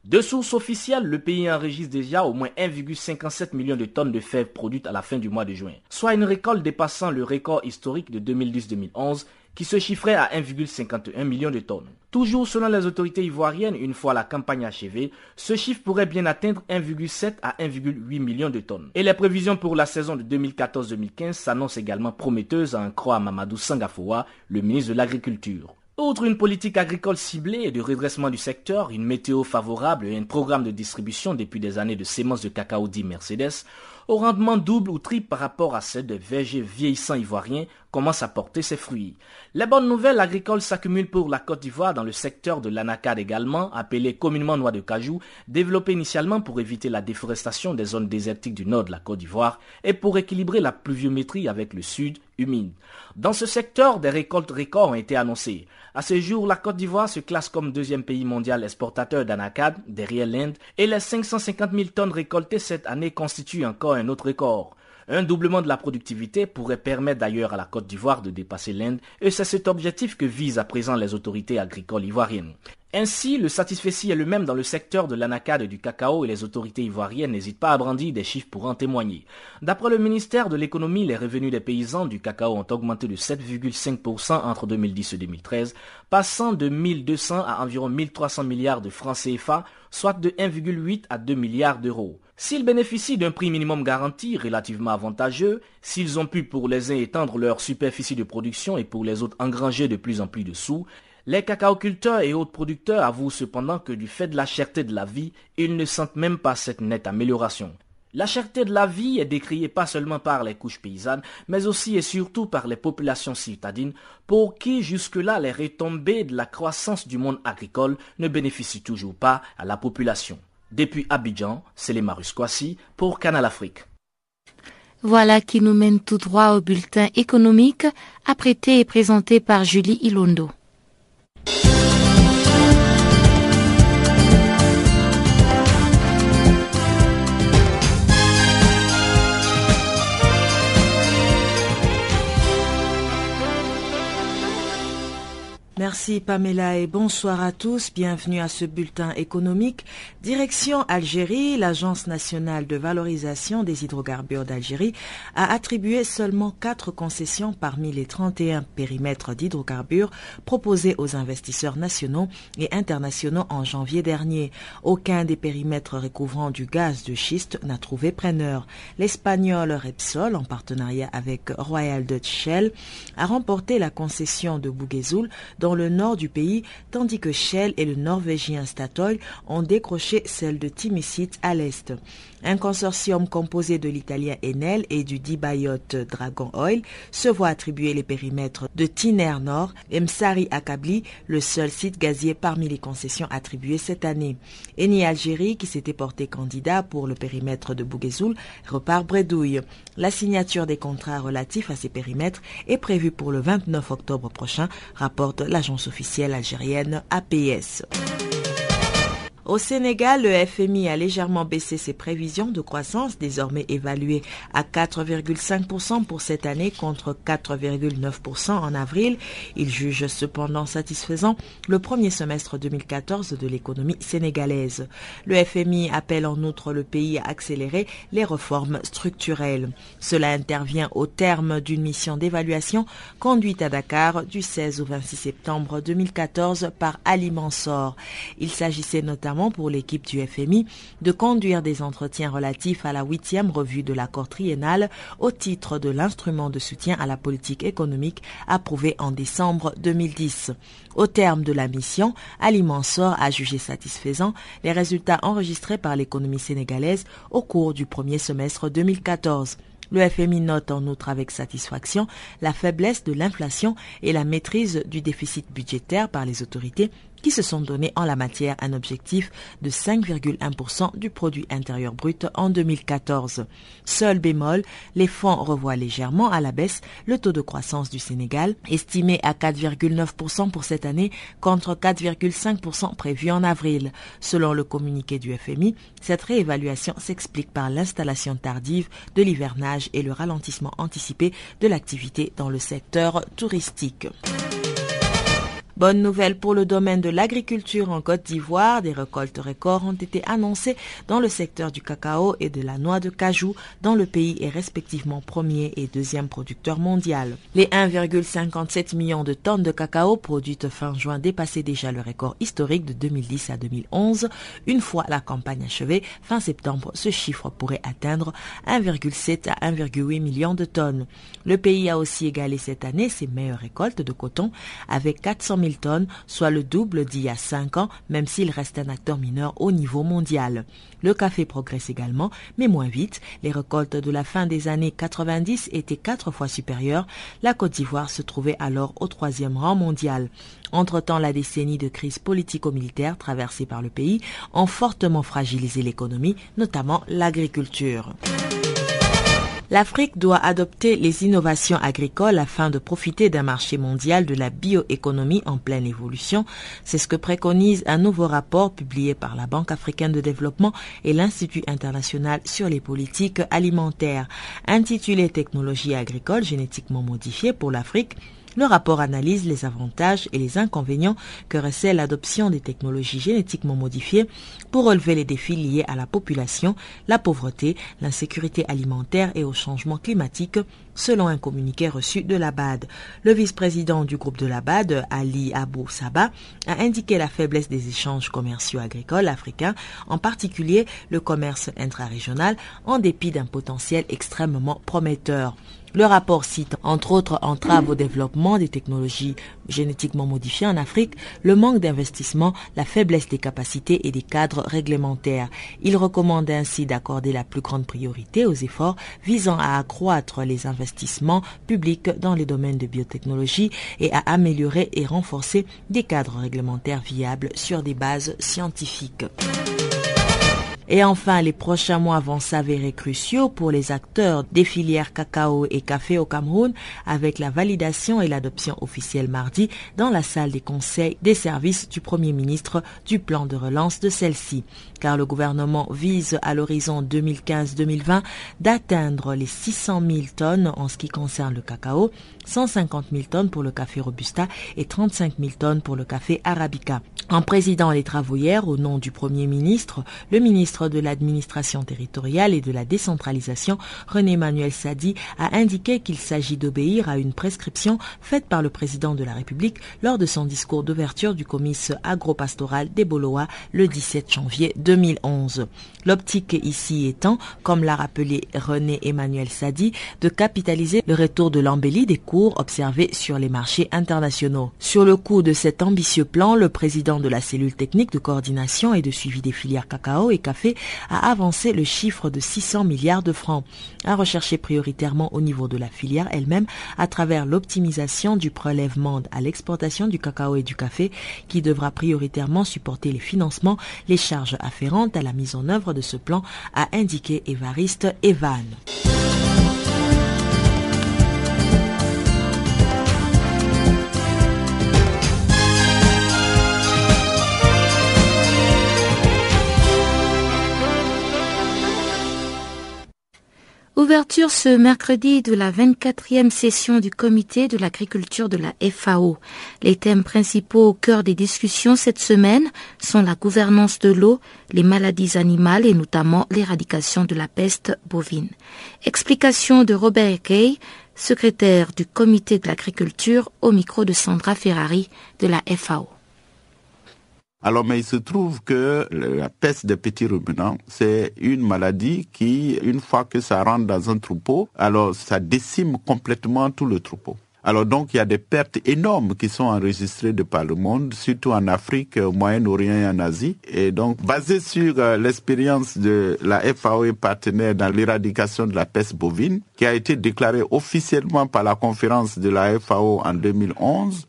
De sources officielles, le pays enregistre déjà au moins 1,57 million de tonnes de fèves produites à la fin du mois de juin, soit une récolte dépassant le record historique de 2010-2011 qui se chiffrait à 1,51 million de tonnes. Toujours selon les autorités ivoiriennes, une fois la campagne achevée, ce chiffre pourrait bien atteindre 1,7 à 1,8 million de tonnes. Et les prévisions pour la saison de 2014-2015 s'annoncent également prometteuses à en croire Mamadou Sangafoua, le ministre de l'Agriculture. Outre une politique agricole ciblée et de redressement du secteur, une météo favorable et un programme de distribution depuis des années de sémences de cacao dit Mercedes, au rendement double ou triple par rapport à celle des vergers vieillissants ivoiriens, commence à porter ses fruits. Les bonnes nouvelles agricoles s'accumulent pour la Côte d'Ivoire dans le secteur de l'anacade également, appelé communément noix de cajou, développé initialement pour éviter la déforestation des zones désertiques du nord de la Côte d'Ivoire et pour équilibrer la pluviométrie avec le sud humide. Dans ce secteur, des récoltes records ont été annoncées. À ce jour, la Côte d'Ivoire se classe comme deuxième pays mondial exportateur d'anacade, derrière l'Inde, et les 550 000 tonnes récoltées cette année constituent encore un autre record. Un doublement de la productivité pourrait permettre d'ailleurs à la Côte d'Ivoire de dépasser l'Inde et c'est cet objectif que visent à présent les autorités agricoles ivoiriennes. Ainsi, le satisfait est le même dans le secteur de l'anacade et du cacao et les autorités ivoiriennes n'hésitent pas à brandir des chiffres pour en témoigner. D'après le ministère de l'économie, les revenus des paysans du cacao ont augmenté de 7,5% entre 2010 et 2013, passant de 1200 à environ 1300 milliards de francs CFA, soit de 1,8 à 2 milliards d'euros. S'ils bénéficient d'un prix minimum garanti relativement avantageux, s'ils ont pu pour les uns étendre leur superficie de production et pour les autres engranger de plus en plus de sous, les cacaoculteurs et autres producteurs avouent cependant que du fait de la cherté de la vie, ils ne sentent même pas cette nette amélioration. La cherté de la vie est décriée pas seulement par les couches paysannes, mais aussi et surtout par les populations citadines, pour qui jusque-là les retombées de la croissance du monde agricole ne bénéficient toujours pas à la population. Depuis Abidjan, c'est les Marus pour Canal Afrique. Voilà qui nous mène tout droit au bulletin économique, apprêté et présenté par Julie Ilondo. Merci Pamela et bonsoir à tous. Bienvenue à ce bulletin économique. Direction Algérie, l'Agence nationale de valorisation des hydrocarbures d'Algérie a attribué seulement quatre concessions parmi les 31 périmètres d'hydrocarbures proposés aux investisseurs nationaux et internationaux en janvier dernier. Aucun des périmètres recouvrant du gaz de schiste n'a trouvé preneur. L'espagnol Repsol, en partenariat avec Royal Dutch Shell, a remporté la concession de Bouguezoul dans le nord du pays, tandis que Shell et le norvégien Statoil ont décroché celle de Timisit à l'est. Un consortium composé de l'italien Enel et du Dibayot Dragon Oil se voit attribuer les périmètres de Tiner Nord et Msari Akabli, le seul site gazier parmi les concessions attribuées cette année. Eni Algérie, qui s'était porté candidat pour le périmètre de Bouguezoul, repart bredouille. La signature des contrats relatifs à ces périmètres est prévue pour le 29 octobre prochain, rapporte l'agence officielle algérienne APS. Au Sénégal, le FMI a légèrement baissé ses prévisions de croissance, désormais évaluées à 4,5% pour cette année contre 4,9% en avril. Il juge cependant satisfaisant le premier semestre 2014 de l'économie sénégalaise. Le FMI appelle en outre le pays à accélérer les réformes structurelles. Cela intervient au terme d'une mission d'évaluation conduite à Dakar du 16 au 26 septembre 2014 par Ali Mansour. Il s'agissait notamment pour l'équipe du FMI de conduire des entretiens relatifs à la huitième revue de l'accord triennal au titre de l'instrument de soutien à la politique économique approuvé en décembre 2010. Au terme de la mission, Ali Mansour a jugé satisfaisant les résultats enregistrés par l'économie sénégalaise au cours du premier semestre 2014. Le FMI note en outre avec satisfaction la faiblesse de l'inflation et la maîtrise du déficit budgétaire par les autorités qui se sont donné en la matière un objectif de 5,1% du produit intérieur brut en 2014. Seul bémol, les fonds revoient légèrement à la baisse le taux de croissance du Sénégal, estimé à 4,9% pour cette année contre 4,5% prévu en avril. Selon le communiqué du FMI, cette réévaluation s'explique par l'installation tardive de l'hivernage et le ralentissement anticipé de l'activité dans le secteur touristique. Bonne nouvelle pour le domaine de l'agriculture en Côte d'Ivoire. Des récoltes records ont été annoncées dans le secteur du cacao et de la noix de cajou dont le pays est respectivement premier et deuxième producteur mondial. Les 1,57 millions de tonnes de cacao produites fin juin dépassaient déjà le record historique de 2010 à 2011. Une fois la campagne achevée, fin septembre, ce chiffre pourrait atteindre 1,7 à 1,8 millions de tonnes. Le pays a aussi égalé cette année ses meilleures récoltes de coton avec 400 000 soit le double d'il y a 5 ans, même s'il reste un acteur mineur au niveau mondial. Le café progresse également, mais moins vite. Les récoltes de la fin des années 90 étaient quatre fois supérieures. La Côte d'Ivoire se trouvait alors au troisième rang mondial. Entre-temps, la décennie de crise politico-militaire traversée par le pays ont fortement fragilisé l'économie, notamment l'agriculture. L'Afrique doit adopter les innovations agricoles afin de profiter d'un marché mondial de la bioéconomie en pleine évolution. C'est ce que préconise un nouveau rapport publié par la Banque africaine de développement et l'Institut international sur les politiques alimentaires, intitulé Technologie agricole génétiquement modifiée pour l'Afrique le rapport analyse les avantages et les inconvénients que recèle l'adoption des technologies génétiquement modifiées pour relever les défis liés à la population, la pauvreté, l'insécurité alimentaire et au changement climatique, selon un communiqué reçu de la BAD. Le vice-président du groupe de la BAD, Ali Abou Saba, a indiqué la faiblesse des échanges commerciaux agricoles africains, en particulier le commerce intra-régional, en dépit d'un potentiel extrêmement prometteur. Le rapport cite, entre autres entraves au développement des technologies génétiquement modifiées en Afrique, le manque d'investissement, la faiblesse des capacités et des cadres réglementaires. Il recommande ainsi d'accorder la plus grande priorité aux efforts visant à accroître les investissements publics dans les domaines de biotechnologie et à améliorer et renforcer des cadres réglementaires viables sur des bases scientifiques. Et enfin, les prochains mois vont s'avérer cruciaux pour les acteurs des filières cacao et café au Cameroun avec la validation et l'adoption officielle mardi dans la salle des conseils des services du Premier ministre du plan de relance de celle-ci. Car le gouvernement vise à l'horizon 2015-2020 d'atteindre les 600 000 tonnes en ce qui concerne le cacao, 150 000 tonnes pour le café robusta et 35 000 tonnes pour le café arabica. En présidant les travaux hier au nom du Premier ministre, le ministre de l'administration territoriale et de la décentralisation, René Manuel Sadi, a indiqué qu'il s'agit d'obéir à une prescription faite par le président de la République lors de son discours d'ouverture du comice agropastoral des Boloa le 17 janvier 2011. L'optique ici étant, comme l'a rappelé René Emmanuel Sadi, de capitaliser le retour de l'embellie des cours observés sur les marchés internationaux. Sur le coup de cet ambitieux plan, le président de la cellule technique de coordination et de suivi des filières cacao et café a avancé le chiffre de 600 milliards de francs, à rechercher prioritairement au niveau de la filière elle-même à travers l'optimisation du prélèvement à l'exportation du cacao et du café qui devra prioritairement supporter les financements, les charges afférentes à la mise en œuvre de ce plan, a indiqué Évariste Evan. Ouverture ce mercredi de la 24e session du comité de l'agriculture de la FAO. Les thèmes principaux au cœur des discussions cette semaine sont la gouvernance de l'eau, les maladies animales et notamment l'éradication de la peste bovine. Explication de Robert Kay, secrétaire du comité de l'agriculture au micro de Sandra Ferrari de la FAO. Alors, mais il se trouve que la peste des petits ruminants, c'est une maladie qui, une fois que ça rentre dans un troupeau, alors ça décime complètement tout le troupeau. Alors donc il y a des pertes énormes qui sont enregistrées de par le monde, surtout en Afrique, au Moyen-Orient et en Asie. Et donc basé sur euh, l'expérience de la FAO et partenaire dans l'éradication de la peste bovine, qui a été déclarée officiellement par la conférence de la FAO en 2011,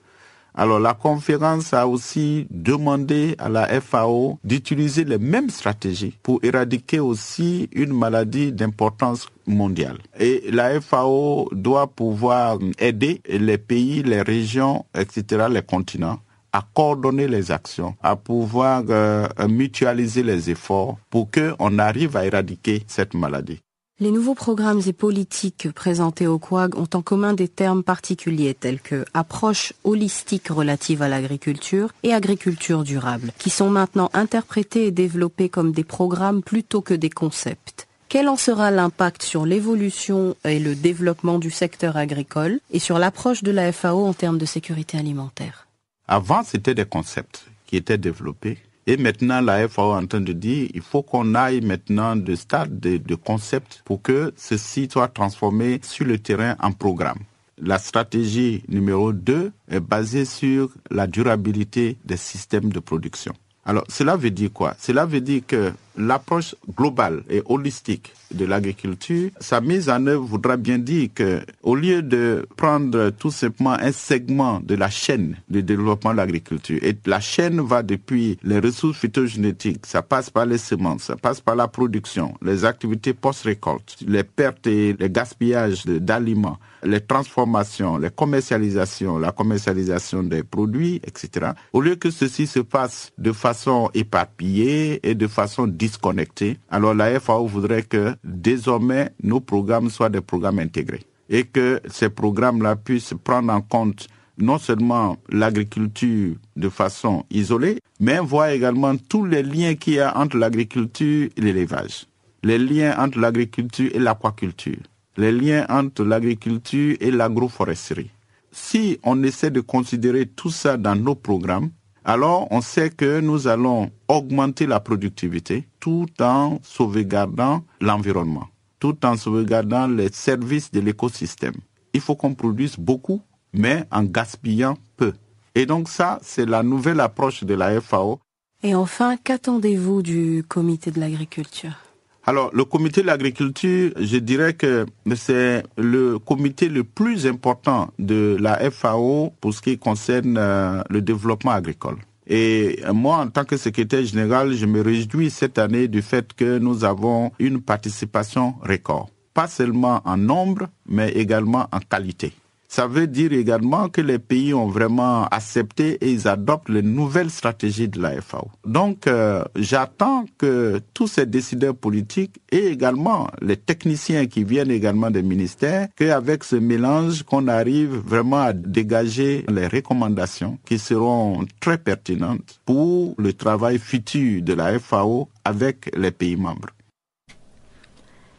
alors la conférence a aussi demandé à la FAO d'utiliser les mêmes stratégies pour éradiquer aussi une maladie d'importance mondiale. Et la FAO doit pouvoir aider les pays, les régions, etc., les continents à coordonner les actions, à pouvoir euh, mutualiser les efforts pour qu'on arrive à éradiquer cette maladie. Les nouveaux programmes et politiques présentés au QUAG ont en commun des termes particuliers tels que approche holistique relative à l'agriculture et agriculture durable, qui sont maintenant interprétés et développés comme des programmes plutôt que des concepts. Quel en sera l'impact sur l'évolution et le développement du secteur agricole et sur l'approche de la FAO en termes de sécurité alimentaire? Avant, c'était des concepts qui étaient développés et maintenant, la FAO est en train de dire il faut qu'on aille maintenant de stade de, de concept pour que ceci soit transformé sur le terrain en programme. La stratégie numéro 2 est basée sur la durabilité des systèmes de production. Alors, cela veut dire quoi? Cela veut dire que l'approche globale et holistique de l'agriculture, sa mise en œuvre voudra bien dire que, au lieu de prendre tout simplement un segment de la chaîne de développement de l'agriculture, et la chaîne va depuis les ressources phytogénétiques, ça passe par les semences, ça passe par la production, les activités post-récolte, les pertes et les gaspillages d'aliments, les transformations, les commercialisations, la commercialisation des produits, etc. Au lieu que ceci se passe de façon éparpillée et de façon disconnectée, alors la FAO voudrait que désormais nos programmes soient des programmes intégrés et que ces programmes-là puissent prendre en compte non seulement l'agriculture de façon isolée, mais voir également tous les liens qu'il y a entre l'agriculture et l'élevage, les liens entre l'agriculture et l'aquaculture, les liens entre l'agriculture et l'agroforesterie. Si on essaie de considérer tout ça dans nos programmes, alors on sait que nous allons augmenter la productivité tout en sauvegardant l'environnement, tout en sauvegardant les services de l'écosystème. Il faut qu'on produise beaucoup, mais en gaspillant peu. Et donc ça, c'est la nouvelle approche de la FAO. Et enfin, qu'attendez-vous du comité de l'agriculture? Alors, le comité de l'agriculture, je dirais que c'est le comité le plus important de la FAO pour ce qui concerne euh, le développement agricole. Et moi, en tant que secrétaire général, je me réjouis cette année du fait que nous avons une participation record. Pas seulement en nombre, mais également en qualité. Ça veut dire également que les pays ont vraiment accepté et ils adoptent les nouvelles stratégies de la FAO. Donc, euh, j'attends que tous ces décideurs politiques et également les techniciens qui viennent également des ministères, qu'avec ce mélange, qu'on arrive vraiment à dégager les recommandations qui seront très pertinentes pour le travail futur de la FAO avec les pays membres.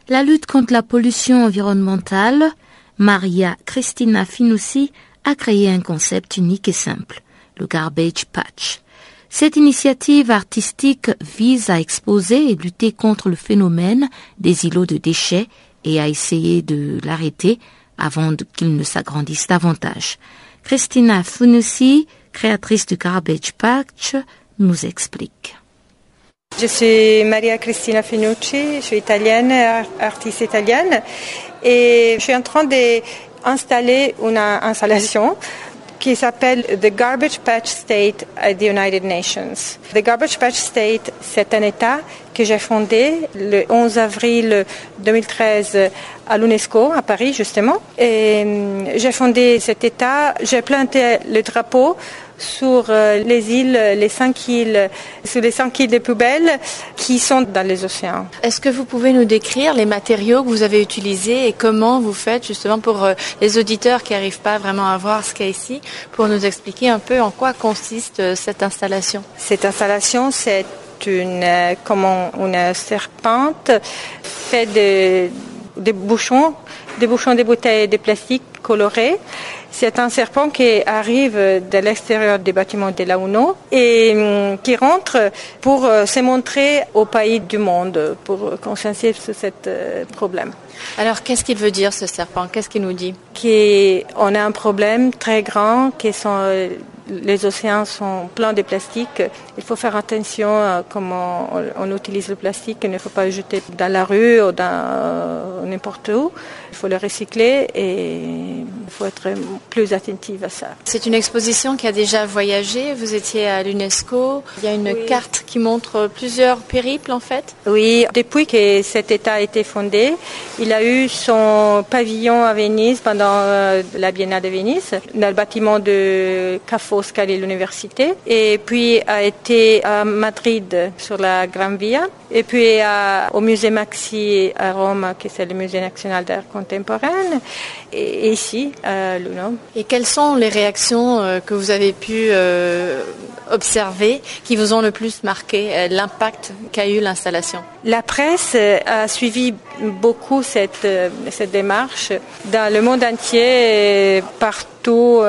La lutte contre la pollution environnementale Maria Cristina Finussi a créé un concept unique et simple, le Garbage Patch. Cette initiative artistique vise à exposer et lutter contre le phénomène des îlots de déchets et à essayer de l'arrêter avant qu'il ne s'agrandisse davantage. Cristina Finussi, créatrice du Garbage Patch, nous explique. Je suis Maria Cristina Finucci, je suis italienne, artiste italienne, et je suis en train d'installer une installation qui s'appelle The Garbage Patch State at the United Nations. The Garbage Patch State, c'est un État que j'ai fondé le 11 avril 2013 à l'UNESCO, à Paris justement. Et hum, j'ai fondé cet État, j'ai planté le drapeau sur euh, les îles, les cinq îles, sur les cinq îles de poubelles qui sont dans les océans. Est-ce que vous pouvez nous décrire les matériaux que vous avez utilisés et comment vous faites justement pour euh, les auditeurs qui n'arrivent pas vraiment à voir ce qu'il y a ici, pour nous expliquer un peu en quoi consiste euh, cette installation? Cette installation, c'est une, comment, une serpente faite de, de bouchons, des bouchons de bouteilles de plastique colorés c'est un serpent qui arrive de l'extérieur des bâtiments de la UNO et hum, qui rentre pour euh, se montrer aux pays du monde, pour conscientiser sur ce euh, problème. Alors, qu'est-ce qu'il veut dire ce serpent? Qu'est-ce qu'il nous dit? Qu'on a un problème très grand, sont euh, les océans sont pleins de plastique. Il faut faire attention à comment on, utilise le plastique. Il ne faut pas le jeter dans la rue ou dans n'importe où. Il faut le recycler et il faut être plus attentif à ça. C'est une exposition qui a déjà voyagé. Vous étiez à l'UNESCO. Il y a une carte qui montre plusieurs périples en fait. Oui, depuis que cet État a été fondé, il a eu son pavillon à Venise pendant euh, la Biennale de Venise, dans le bâtiment de Ca Foscari, l'université, et puis a été à Madrid sur la Gran Via, et puis au musée Maxi à Rome, qui c'est le musée national d'art contemporain, et ici à Luno. Et quelles sont les réactions euh, que vous avez pu euh, observer qui vous ont le plus marqué, l'impact qu'a eu l'installation? La presse a suivi beaucoup cette, cette démarche dans le monde entier, partout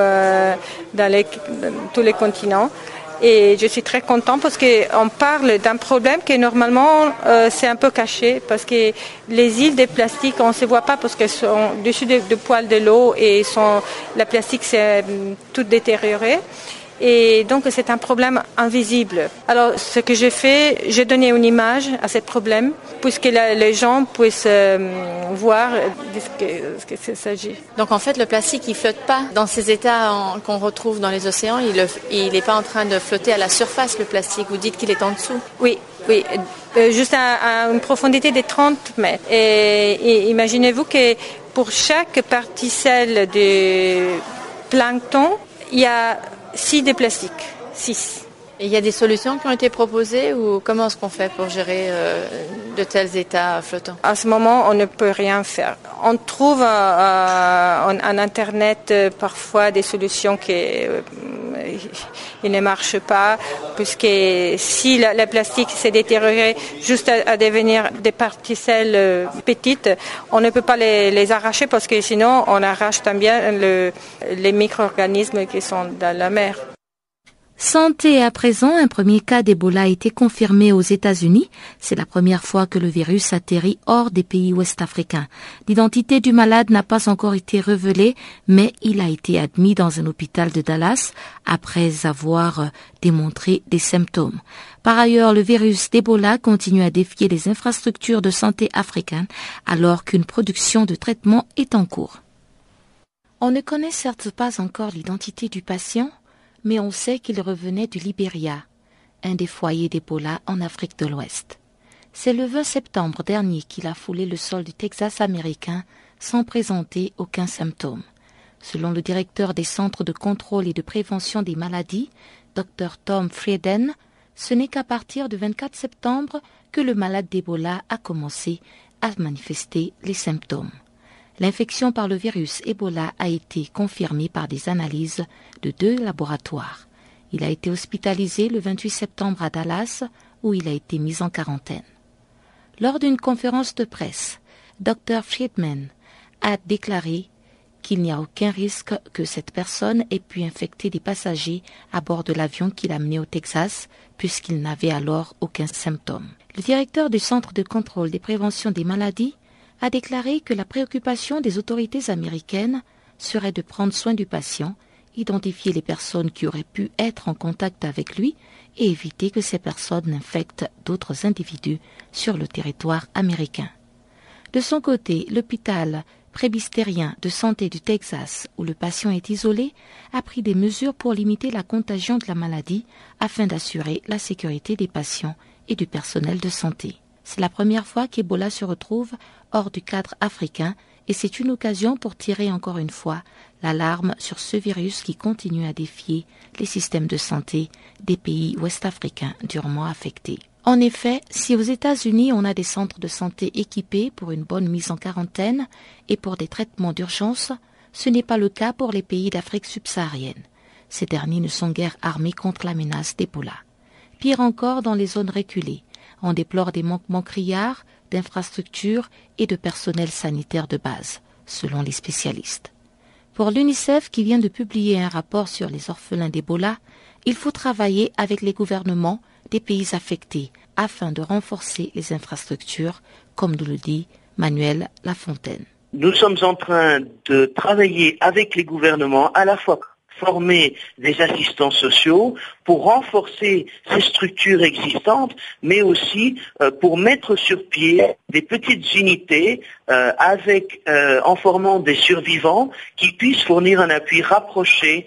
dans, tous les continents. Et je suis très contente parce qu'on parle d'un problème qui normalement euh, c'est un peu caché parce que les îles de plastique on ne se voit pas parce qu'elles sont dessus de, de poils de l'eau et la plastique c'est euh, tout détérioré. Et donc c'est un problème invisible. Alors ce que j'ai fait, j'ai donné une image à ce problème, puisque les gens puissent euh, voir de ce ce s'agit. Donc en fait le plastique il flotte pas dans ces états qu'on retrouve dans les océans, il n'est pas en train de flotter à la surface le plastique, vous dites qu'il est en dessous Oui, oui, euh, juste à, une profondité de 30 mètres. et imaginez-vous que pour chaque particelle de plancton, il y a 6 des plastiques. 6. Il y a des solutions qui ont été proposées ou comment est-ce qu'on fait pour gérer euh, de tels états flottants? À ce moment, on ne peut rien faire. On trouve euh, euh en, en, Internet euh, parfois des solutions qui euh, ne marchent pas, puisque si le plastique s'est détérioré juste à, à, devenir des particelles euh, petites, on ne peut pas les, les arracher parce que sinon on arrache bien le, les micro-organismes qui sont dans la mer. Santé à présent, un premier cas d'Ebola a été confirmé aux États-Unis. C'est la première fois que le virus atterrit hors des pays ouest-africains. L'identité du malade n'a pas encore été révélée, mais il a été admis dans un hôpital de Dallas après avoir démontré des symptômes. Par ailleurs, le virus d'Ebola continue à défier les infrastructures de santé africaines alors qu'une production de traitement est en cours. On ne connaît certes pas encore l'identité du patient, mais on sait qu'il revenait du Libéria, un des foyers d'Ebola en Afrique de l'Ouest. C'est le 20 septembre dernier qu'il a foulé le sol du Texas américain sans présenter aucun symptôme. Selon le directeur des centres de contrôle et de prévention des maladies, Dr Tom Frieden, ce n'est qu'à partir du 24 septembre que le malade d'Ebola a commencé à manifester les symptômes. L'infection par le virus Ebola a été confirmée par des analyses de deux laboratoires. Il a été hospitalisé le 28 septembre à Dallas, où il a été mis en quarantaine. Lors d'une conférence de presse, Dr Friedman a déclaré qu'il n'y a aucun risque que cette personne ait pu infecter des passagers à bord de l'avion qu'il a mené au Texas, puisqu'il n'avait alors aucun symptôme. Le directeur du Centre de contrôle des préventions des maladies a déclaré que la préoccupation des autorités américaines serait de prendre soin du patient, identifier les personnes qui auraient pu être en contact avec lui et éviter que ces personnes n'infectent d'autres individus sur le territoire américain. De son côté, l'hôpital prébystérien de santé du Texas, où le patient est isolé, a pris des mesures pour limiter la contagion de la maladie afin d'assurer la sécurité des patients et du personnel de santé. C'est la première fois qu'Ebola se retrouve hors du cadre africain et c'est une occasion pour tirer encore une fois l'alarme sur ce virus qui continue à défier les systèmes de santé des pays ouest-africains durement affectés. En effet, si aux États-Unis on a des centres de santé équipés pour une bonne mise en quarantaine et pour des traitements d'urgence, ce n'est pas le cas pour les pays d'Afrique subsaharienne. Ces derniers ne sont guère armés contre la menace d'Ebola. Pire encore dans les zones reculées, on déplore des manquements criards d'infrastructures et de personnel sanitaire de base, selon les spécialistes. Pour l'UNICEF qui vient de publier un rapport sur les orphelins d'Ebola, il faut travailler avec les gouvernements des pays affectés afin de renforcer les infrastructures, comme nous le dit Manuel Lafontaine. Nous sommes en train de travailler avec les gouvernements à la fois former des assistants sociaux pour renforcer ces structures existantes, mais aussi euh, pour mettre sur pied des petites unités euh, avec, euh, en formant des survivants qui puissent fournir un appui rapproché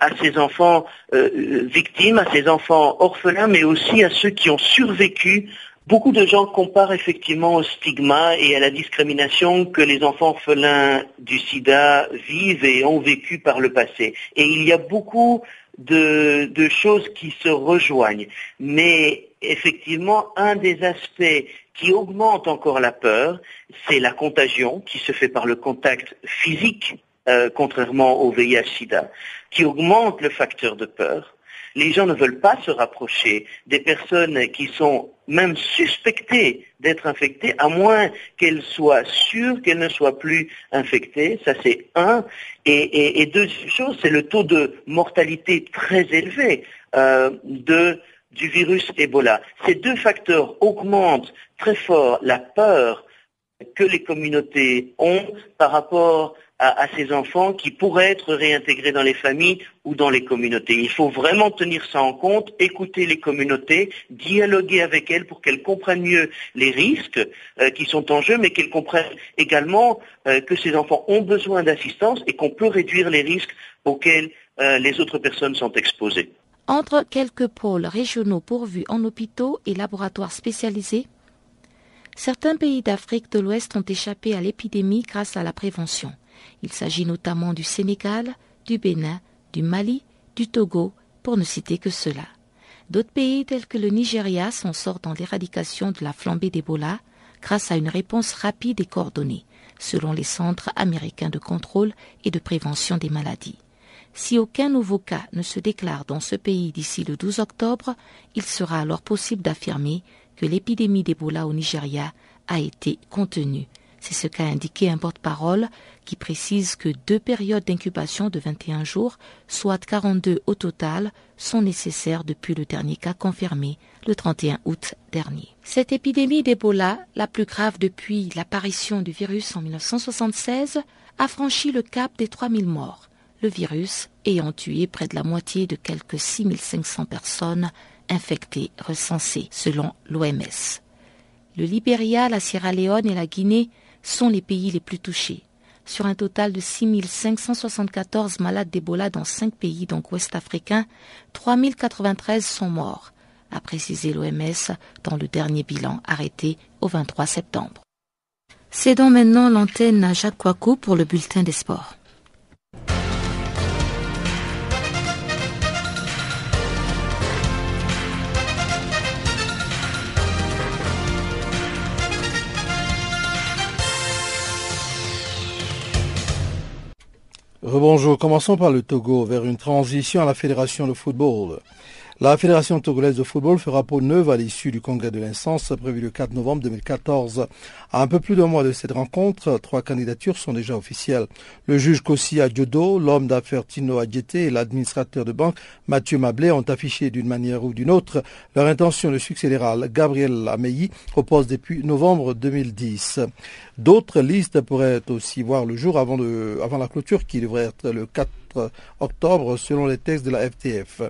à ces enfants victimes, à ces enfants orphelins, mais aussi à ceux qui ont survécu Beaucoup de gens comparent effectivement au stigma et à la discrimination que les enfants orphelins du sida vivent et ont vécu par le passé. Et il y a beaucoup de, choses qui se rejoignent. Mais effectivement, un des aspects qui augmente encore la peur, c'est la contagion qui se fait par le contact physique, euh, contrairement au VIH-Sida, qui augmente le facteur de peur les gens ne veulent pas se rapprocher des personnes qui sont même suspectées d'être infectées, à moins qu'elles soient sûres qu'elles ne soient plus infectées. Ça, c'est un. Et, deuxième chose, c'est le taux de mortalité très élevé euh, du virus Ebola. Ces deux facteurs augmentent très fort la peur que les communautés ont par rapport à, ces enfants qui pourraient être réintégrés dans les familles ou dans les communautés. Il faut vraiment tenir ça en compte, écouter les communautés, dialoguer avec elles pour qu'elles comprennent mieux les risques euh, qui sont en jeu, mais qu'elles comprennent également euh, que ces enfants ont besoin d'assistance et qu'on peut réduire les risques auxquels euh, les autres personnes sont exposées. Entre quelques pôles régionaux pourvus en hôpitaux et laboratoires spécialisés, certains pays d'Afrique de l'Ouest ont échappé à l'épidémie grâce à la prévention. Il s'agit notamment du Sénégal, du Bénin, du Mali, du Togo, pour ne citer que cela. D'autres pays tels que le Nigeria s'en sortent dans l'éradication de la flambée d'Ebola grâce à une réponse rapide et coordonnée, selon les centres américains de contrôle et de prévention des maladies. Si aucun nouveau cas ne se déclare dans ce pays d'ici le 12 octobre, il sera alors possible d'affirmer que l'épidémie d'Ebola au Nigeria a été contenue c'est ce qu'a indiqué un porte-parole qui précise que deux périodes d'incubation de 21 jours, soit 42 au total, sont nécessaires depuis le dernier cas confirmé le 31 août dernier. Cette épidémie d'Ebola, la plus grave depuis l'apparition du virus en 1976, a franchi le cap des 3000 morts, le virus ayant tué près de la moitié de quelques 6500 personnes infectées recensées selon l'OMS. Le Libéria, la Sierra Leone et la Guinée sont les pays les plus touchés. Sur un total de 6 574 malades d'Ebola dans cinq pays, donc ouest-africains, 3 093 sont morts, a précisé l'OMS dans le dernier bilan arrêté au 23 septembre. Cédons maintenant l'antenne à Jacques Kouakou pour le bulletin des sports. Rebonjour, commençons par le Togo vers une transition à la Fédération de football. La Fédération togolaise de football fera peau neuve à l'issue du congrès de l'instance prévu le 4 novembre 2014. À un peu plus d'un mois de cette rencontre, trois candidatures sont déjà officielles. Le juge Kossi Adjodo, l'homme d'affaires Tino Adjete et l'administrateur de banque Mathieu Mablé ont affiché d'une manière ou d'une autre leur intention de succéder à Gabriel Ameyi au poste depuis novembre 2010. D'autres listes pourraient aussi voir le jour avant, avant la clôture qui devrait être le 4 octobre selon les textes de la FTF.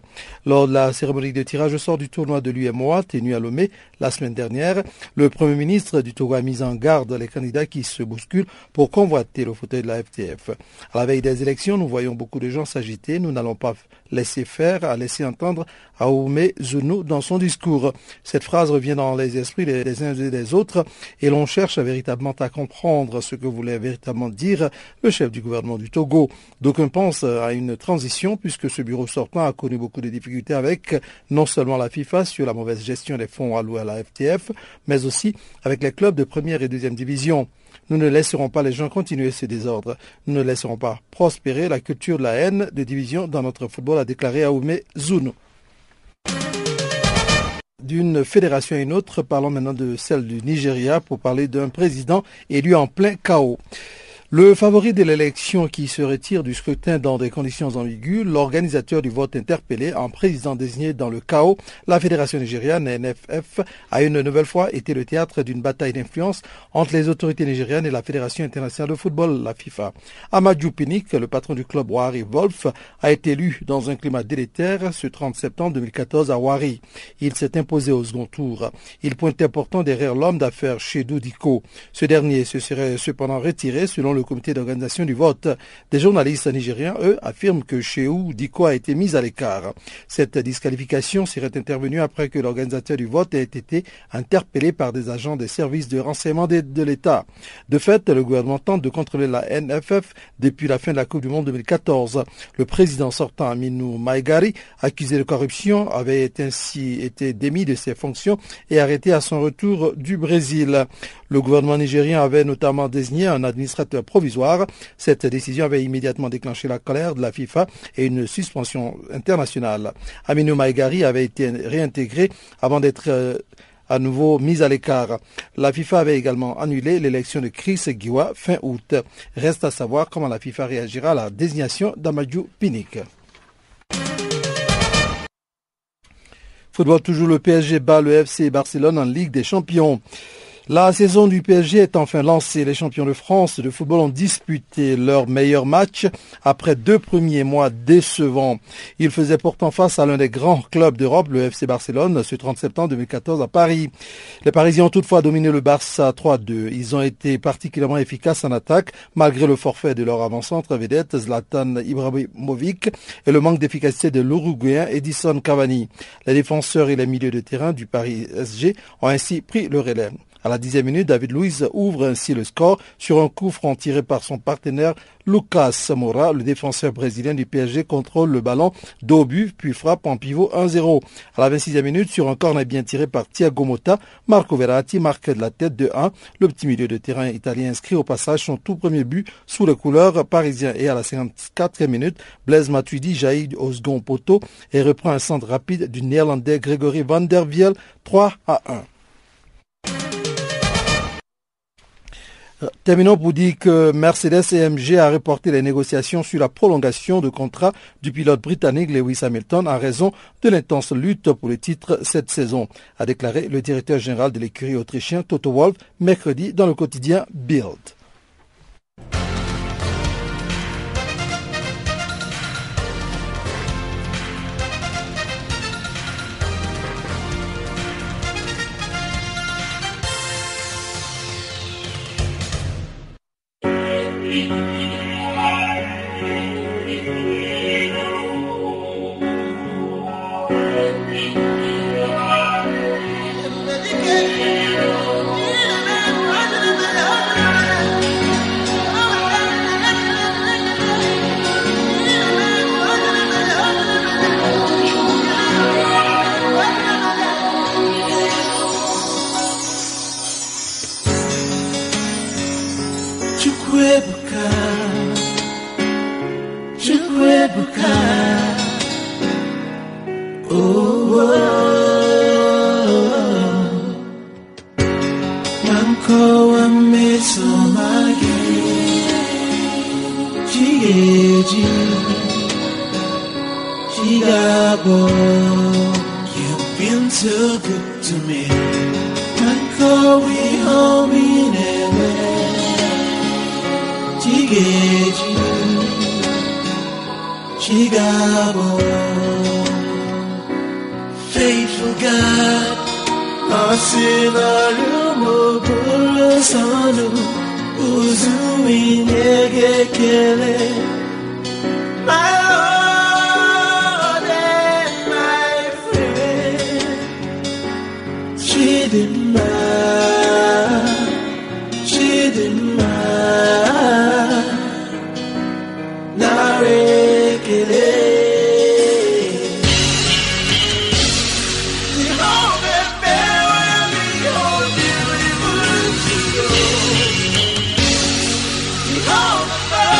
Lors de la cérémonie de tirage au sort du tournoi de l'UMOA tenu à Lomé la semaine dernière, le Premier ministre du Togo a mis en garde les candidats qui se bousculent pour convoiter le fauteuil de la FTF. À la veille des élections, nous voyons beaucoup de gens s'agiter. Nous n'allons pas laisser faire, à laisser entendre Aoumé Zounou dans son discours. Cette phrase revient dans les esprits des uns et des autres et l'on cherche véritablement à comprendre ce que voulait véritablement dire le chef du gouvernement du Togo. D'aucuns pensent à une transition puisque ce bureau sortant a connu beaucoup de difficultés avec non seulement la FIFA sur la mauvaise gestion des fonds alloués à la FTF, mais aussi avec les clubs de première et deuxième division. Nous ne laisserons pas les gens continuer ces désordres. Nous ne laisserons pas prospérer la culture de la haine de division dans notre football, a déclaré Aoumé Zounou. D'une fédération à une autre, parlons maintenant de celle du Nigeria pour parler d'un président élu en plein chaos. Le favori de l'élection qui se retire du scrutin dans des conditions ambiguës, l'organisateur du vote interpellé en président désigné dans le chaos, la Fédération nigériane NFF, a une nouvelle fois été le théâtre d'une bataille d'influence entre les autorités nigérianes et la Fédération internationale de football, la FIFA. Amadou Pinik, le patron du club Wari Wolf, a été élu dans un climat délétère ce 30 septembre 2014 à Wari. Il s'est imposé au second tour. Il pointait pourtant derrière l'homme d'affaires chez Diko. Ce dernier se serait cependant retiré selon le comité d'organisation du vote. Des journalistes nigériens, eux, affirment que Shehu Diko a été mis à l'écart. Cette disqualification serait intervenue après que l'organisateur du vote ait été interpellé par des agents des services de renseignement de, l'État. De fait, le gouvernement tente de contrôler la NFF depuis la fin de la Coupe du Monde 2014. Le président sortant Aminou Maigari, accusé de corruption, avait ainsi été démis de ses fonctions et arrêté à son retour du Brésil. Le gouvernement nigérien avait notamment désigné un administrateur provisoire. Cette décision avait immédiatement déclenché la colère de la FIFA et une suspension internationale. Aminou Maïgari avait été réintégré avant d'être euh, à nouveau mis à l'écart. La FIFA avait également annulé l'élection de Chris Giwa fin août. Reste à savoir comment la FIFA réagira à la désignation d'Amadou Pinnick. Football toujours le PSG bat le FC Barcelone en Ligue des Champions. La saison du PSG est enfin lancée. Les champions de France de football ont disputé leur meilleur match après deux premiers mois décevants. Ils faisaient pourtant face à l'un des grands clubs d'Europe, le FC Barcelone, ce 30 septembre 2014 à Paris. Les Parisiens ont toutefois dominé le Barça 3-2. Ils ont été particulièrement efficaces en attaque, malgré le forfait de leur avant-centre vedette Zlatan Ibrahimovic et le manque d'efficacité de l'Uruguayen Edison Cavani. Les défenseurs et les milieux de terrain du Paris SG ont ainsi pris le relais. À la dixième minute, David Luiz ouvre ainsi le score sur un coup franc tiré par son partenaire Lucas Samora. Le défenseur brésilien du PSG contrôle le ballon d'obus puis frappe en pivot 1-0. À la 26e minute, sur un corner bien tiré par Thiago Motta, Marco Verratti marque de la tête de 1. Le petit milieu de terrain italien inscrit au passage son tout premier but sous les couleurs parisiens. Et à la 54e minute, Blaise Matuidi jaillit au second poteau et reprend un centre rapide du néerlandais Grégory van der Viel 3 à 1. Terminons pour dire que Mercedes AMG a reporté les négociations sur la prolongation de contrat du pilote britannique Lewis Hamilton en raison de l'intense lutte pour le titre cette saison, a déclaré le directeur général de l'écurie autrichien Toto Wolff mercredi dans le quotidien Bild. Oh,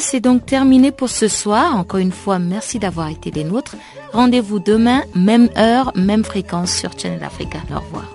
C'est donc terminé pour ce soir. Encore une fois, merci d'avoir été des nôtres. Rendez-vous demain, même heure, même fréquence sur Channel Africa. Au revoir.